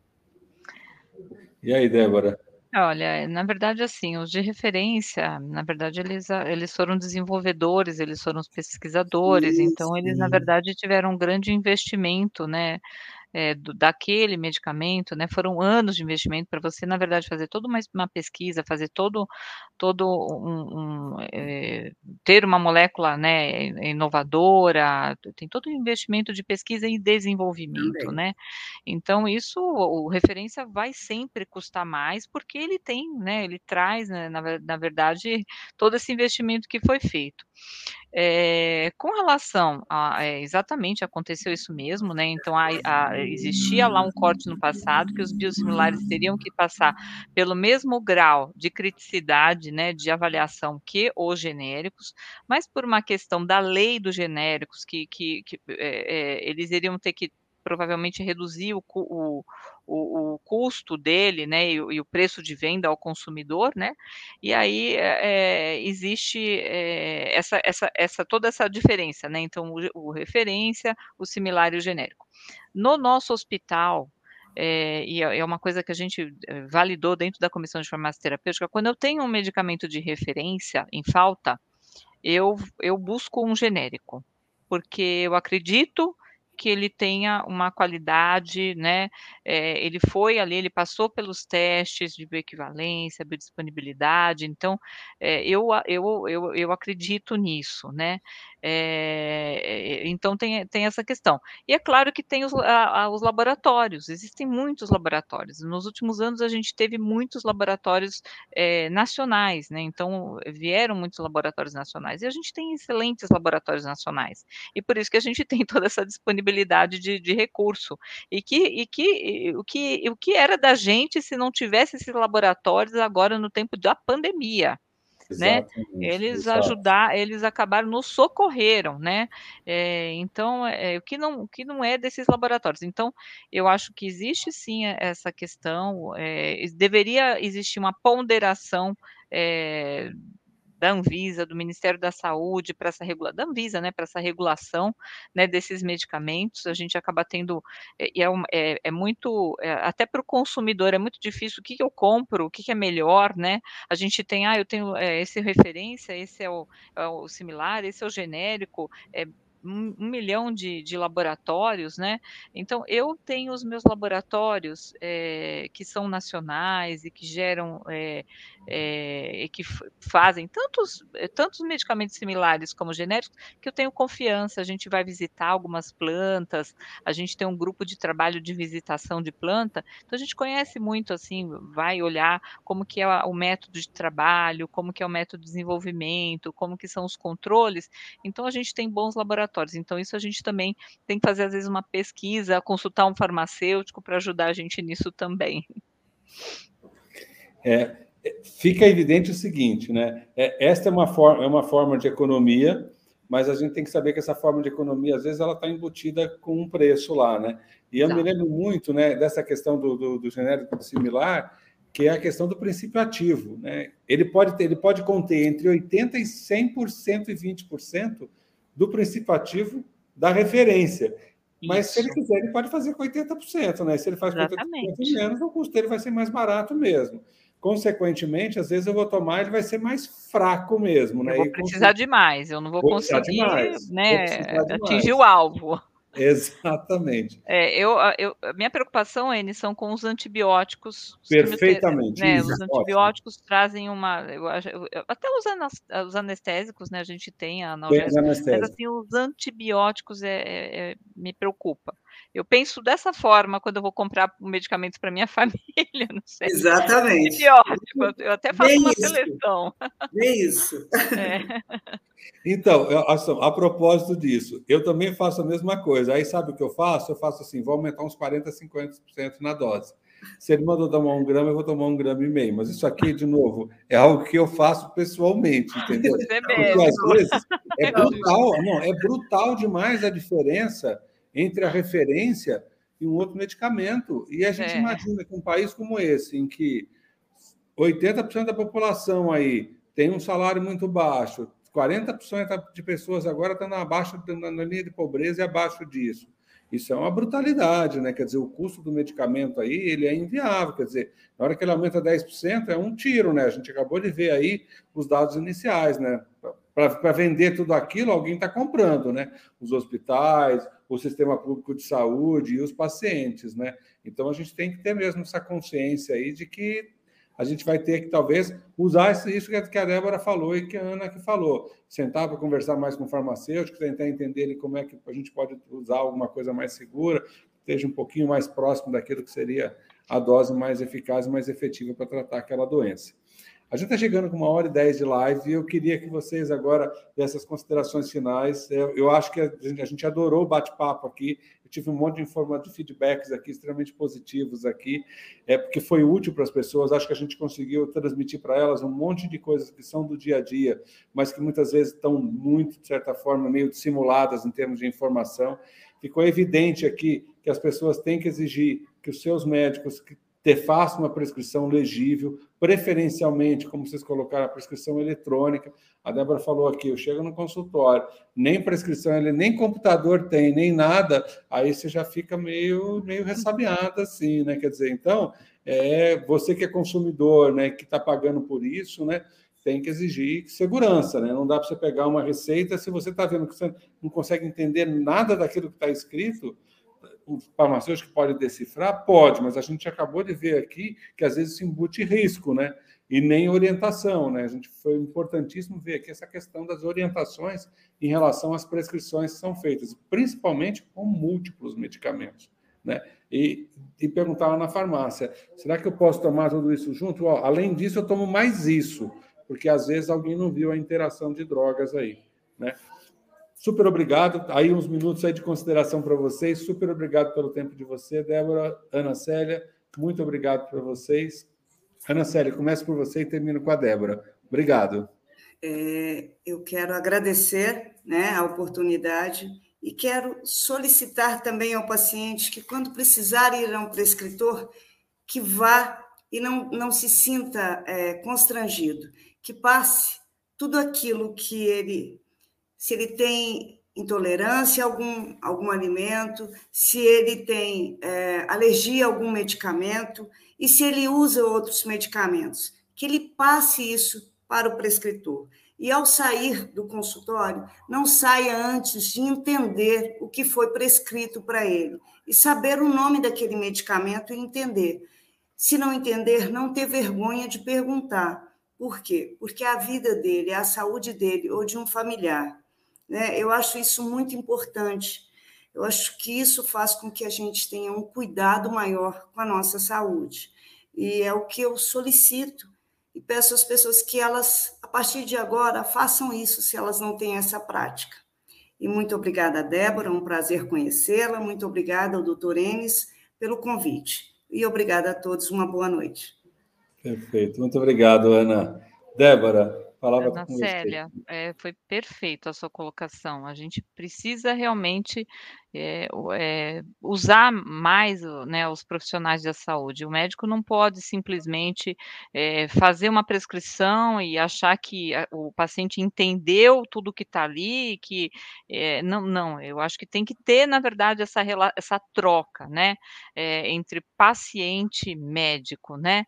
E aí, Débora? Olha, na verdade, assim, os de referência, na verdade, eles, eles foram desenvolvedores, eles foram os pesquisadores, então eles, na verdade, tiveram um grande investimento, né, é, do, daquele medicamento, né? Foram anos de investimento para você, na verdade, fazer toda uma, uma pesquisa, fazer todo, todo um, um é, ter uma molécula, né, inovadora, tem todo o investimento de pesquisa e desenvolvimento, Também. né? Então isso, o referência vai sempre custar mais, porque ele tem, né? Ele traz, né, na, na verdade, todo esse investimento que foi feito. É, com relação a é, exatamente aconteceu isso mesmo, né? Então a, a, existia lá um corte no passado que os biosimilares teriam que passar pelo mesmo grau de criticidade, né, de avaliação que os genéricos, mas por uma questão da lei dos genéricos que, que, que é, eles iriam ter que provavelmente reduzir o, o, o, o custo dele, né, e, e, o preço de venda ao consumidor, né, e aí é, existe é, essa, essa, essa, toda essa diferença, né, então o, o referência, o similar e o genérico. No nosso hospital, é, e é uma coisa que a gente validou dentro da comissão de farmácia terapêutica, quando eu tenho um medicamento de referência em falta, eu, eu busco um genérico, porque eu acredito que ele tenha uma qualidade, né? É, ele foi ali, ele passou pelos testes de bioequivalência, biodisponibilidade, então é, eu, eu, eu, eu acredito nisso, né? É, então tem, tem essa questão. E é claro que tem os, a, os laboratórios, existem muitos laboratórios. Nos últimos anos a gente teve muitos laboratórios é, nacionais, né? Então vieram muitos laboratórios nacionais e a gente tem excelentes laboratórios nacionais. E por isso que a gente <laughs> tem toda essa disponibilidade de, de recurso. E que, e que o que o que era da gente se não tivesse esses laboratórios agora no tempo da pandemia? Né? Eles ajudar, eles acabaram nos socorreram, né? É, então, é, o que não, o que não é desses laboratórios. Então, eu acho que existe sim essa questão. É, deveria existir uma ponderação é, da Anvisa, do Ministério da Saúde para essa regulação, da Anvisa, né, para essa regulação, né, desses medicamentos, a gente acaba tendo, é, é, é, é muito, é, até para o consumidor é muito difícil, o que, que eu compro, o que, que, é melhor, né, a gente tem, ah, eu tenho é, esse referência, esse é o, é o, similar, esse é o genérico, é um, milhão de, de, laboratórios, né? Então, eu tenho os meus laboratórios é, que são nacionais e que geram, é, é, e que fazem tantos, tantos medicamentos similares como genéricos, que eu tenho confiança. A gente vai visitar algumas plantas, a gente tem um grupo de trabalho de visitação de planta, então a gente conhece muito, assim, vai olhar como que é o método de trabalho, como que é o método de desenvolvimento, como que são os controles. Então, a gente tem bons laboratórios laboratórios. Então, isso a gente também tem que fazer, às vezes, uma pesquisa, consultar um farmacêutico para ajudar a gente nisso também. É, fica evidente o seguinte, né? É, esta é uma, forma, é uma forma de economia, mas a gente tem que saber que essa forma de economia, às vezes, ela está embutida com um preço lá, né? E eu Exato. me lembro muito né, dessa questão do, do, do genérico similar, que é a questão do princípio ativo. Né? Ele, pode ter, ele pode conter entre 80% e 100% e 20% do princípio ativo da referência. Mas Isso. se ele quiser, ele pode fazer com 80%, né? Se ele faz com 80% menos, o custo dele vai ser mais barato mesmo. Consequentemente, às vezes eu vou tomar, ele vai ser mais fraco mesmo, né? Eu vou precisar de mais, eu não vou, vou conseguir né, atingir o alvo. <laughs> Exatamente. É, eu, eu, minha preocupação, N, são com os antibióticos. Perfeitamente. Né, os antibióticos ótimo. trazem uma. Eu, eu, até os, os anestésicos, né? A gente tem a analgésica, mas assim, os antibióticos é, é, é, me preocupa. Eu penso dessa forma quando eu vou comprar medicamentos para minha <laughs> família, não sei. Exatamente. Antibiótico, eu até faço Bem uma isso. seleção. <laughs> É isso. É. Então, a propósito disso, eu também faço a mesma coisa. Aí sabe o que eu faço? Eu faço assim, vou aumentar uns 40%, 50% na dose. Se ele mandou tomar um grama, eu vou tomar um grama e meio. Mas isso aqui, de novo, é algo que eu faço pessoalmente, entendeu? Você Porque às vezes é brutal, não, é brutal demais a diferença entre a referência e um outro medicamento. E a gente é. imagina que um país como esse, em que 80% da população aí tem um salário muito baixo, 40% de pessoas agora estão abaixo na linha de pobreza e abaixo disso. Isso é uma brutalidade, né? Quer dizer, o custo do medicamento aí, ele é inviável. Quer dizer, na hora que ele aumenta 10%, é um tiro, né? A gente acabou de ver aí os dados iniciais, né? para vender tudo aquilo, alguém está comprando, né? Os hospitais, o sistema público de saúde e os pacientes, né? Então a gente tem que ter mesmo essa consciência aí de que a gente vai ter que talvez usar isso que a Débora falou e que a Ana que falou, sentar para conversar mais com o farmacêutico, tentar entender como é que a gente pode usar alguma coisa mais segura, esteja um pouquinho mais próximo daquilo que seria a dose mais eficaz e mais efetiva para tratar aquela doença. A gente está chegando com uma hora e dez de live e eu queria que vocês agora dessas considerações finais. Eu, acho que a gente, a gente adorou o bate-papo aqui. Eu tive um monte de de feedbacks aqui extremamente positivos aqui, é porque foi útil para as pessoas. Acho que a gente conseguiu transmitir para elas um monte de coisas que são do dia a dia, mas que muitas vezes estão muito, de certa forma, meio dissimuladas em termos de informação. Ficou evidente aqui que as pessoas têm que exigir que os seus médicos te façam uma prescrição legível, preferencialmente, como vocês colocaram, a prescrição eletrônica. A Débora falou aqui, eu chego no consultório, nem prescrição, nem computador tem, nem nada, aí você já fica meio, meio ressabiada, assim, né? Quer dizer, então, é, você que é consumidor, né, que está pagando por isso, né, tem que exigir segurança, né? Não dá para você pegar uma receita se você está vendo que você não consegue entender nada daquilo que está escrito, o farmacêutico pode decifrar? Pode, mas a gente acabou de ver aqui que às vezes se embute risco, né? E nem orientação, né? A gente foi importantíssimo ver aqui essa questão das orientações em relação às prescrições que são feitas, principalmente com múltiplos medicamentos, né? E, e perguntar lá na farmácia: será que eu posso tomar tudo isso junto? Ó, além disso, eu tomo mais isso, porque às vezes alguém não viu a interação de drogas aí, né? Super obrigado. Aí uns minutos aí de consideração para vocês. Super obrigado pelo tempo de você, Débora, Ana Célia. Muito obrigado para vocês. Ana Célia, começo por você e termino com a Débora. Obrigado. É, eu quero agradecer né, a oportunidade e quero solicitar também ao paciente que, quando precisar ir a um prescritor, que vá e não, não se sinta é, constrangido, que passe tudo aquilo que ele se ele tem intolerância a algum, algum alimento, se ele tem é, alergia a algum medicamento e se ele usa outros medicamentos, que ele passe isso para o prescritor. E ao sair do consultório, não saia antes de entender o que foi prescrito para ele e saber o nome daquele medicamento e entender. Se não entender, não ter vergonha de perguntar. Por quê? Porque a vida dele, a saúde dele ou de um familiar né? Eu acho isso muito importante. Eu acho que isso faz com que a gente tenha um cuidado maior com a nossa saúde. E é o que eu solicito e peço às pessoas que elas, a partir de agora, façam isso se elas não têm essa prática. E muito obrigada, Débora, um prazer conhecê-la. Muito obrigada ao doutor Enes pelo convite. E obrigada a todos, uma boa noite. Perfeito, muito obrigado, Ana. Débora, Palavra Ana Célia, é, foi perfeito a sua colocação. A gente precisa realmente é, é, usar mais né, os profissionais da saúde. O médico não pode simplesmente é, fazer uma prescrição e achar que o paciente entendeu tudo que está ali, que não, não. Eu acho que tem que ter, na verdade, essa, essa troca, né, entre paciente e médico, né.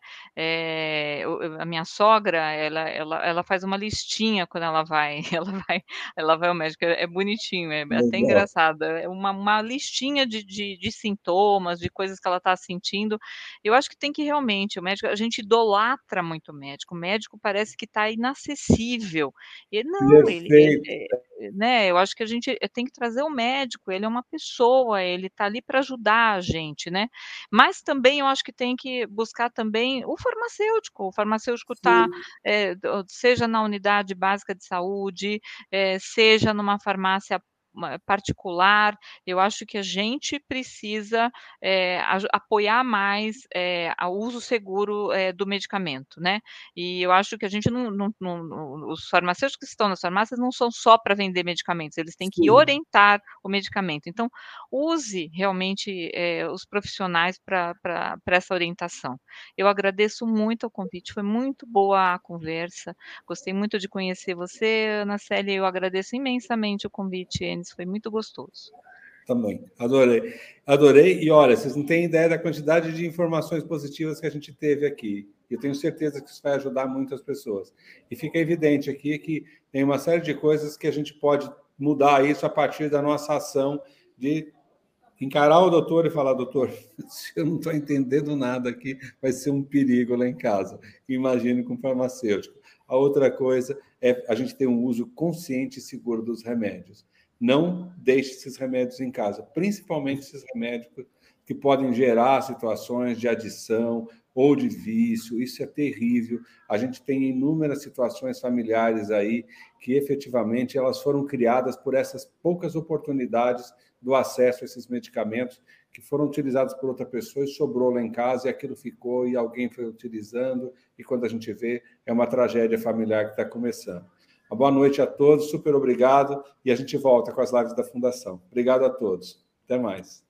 a minha sogra, ela, ela, ela faz uma listinha quando ela vai, <laughs> ela vai, ela vai ao médico. É, bonitinho, é até engraçado. É uma uma listinha de, de, de sintomas, de coisas que ela está sentindo. Eu acho que tem que realmente, o médico, a gente idolatra muito o médico, o médico parece que está inacessível. E não, ele, ele, né? Eu acho que a gente tem que trazer o médico, ele é uma pessoa, ele está ali para ajudar a gente, né? Mas também eu acho que tem que buscar também o farmacêutico, o farmacêutico está, é, seja na unidade básica de saúde, é, seja numa farmácia particular, eu acho que a gente precisa é, apoiar mais é, o uso seguro é, do medicamento, né? E eu acho que a gente não, não, não os farmacêuticos que estão nas farmácias não são só para vender medicamentos, eles têm que Sim. orientar o medicamento. Então, use realmente os profissionais para essa orientação. Eu agradeço muito o convite, foi muito boa a conversa, gostei muito de conhecer você, Ana Célia, eu agradeço imensamente o convite, foi muito gostoso. Também, adorei. Adorei. E olha, vocês não têm ideia da quantidade de informações positivas que a gente teve aqui. Eu tenho certeza que isso vai ajudar muitas pessoas. E fica evidente aqui que tem uma série de coisas que a gente pode mudar isso a partir da nossa ação de encarar o doutor e falar, doutor, <laughs> se eu não estou entendendo nada aqui, vai ser um perigo lá em casa. Imagine com farmacêutico. A outra coisa é a gente ter um uso consciente e seguro dos remédios. Não deixe esses remédios em casa, principalmente esses remédios que podem gerar situações de adição ou de vício. Isso é terrível. A gente tem inúmeras situações familiares aí que efetivamente elas foram criadas por essas poucas oportunidades do acesso a esses medicamentos que foram utilizados por outra pessoa e sobrou lá em casa e aquilo ficou e alguém foi utilizando e quando a gente vê é uma tragédia familiar que está começando. Uma boa noite a todos, super obrigado e a gente volta com as lives da Fundação. Obrigado a todos. Até mais.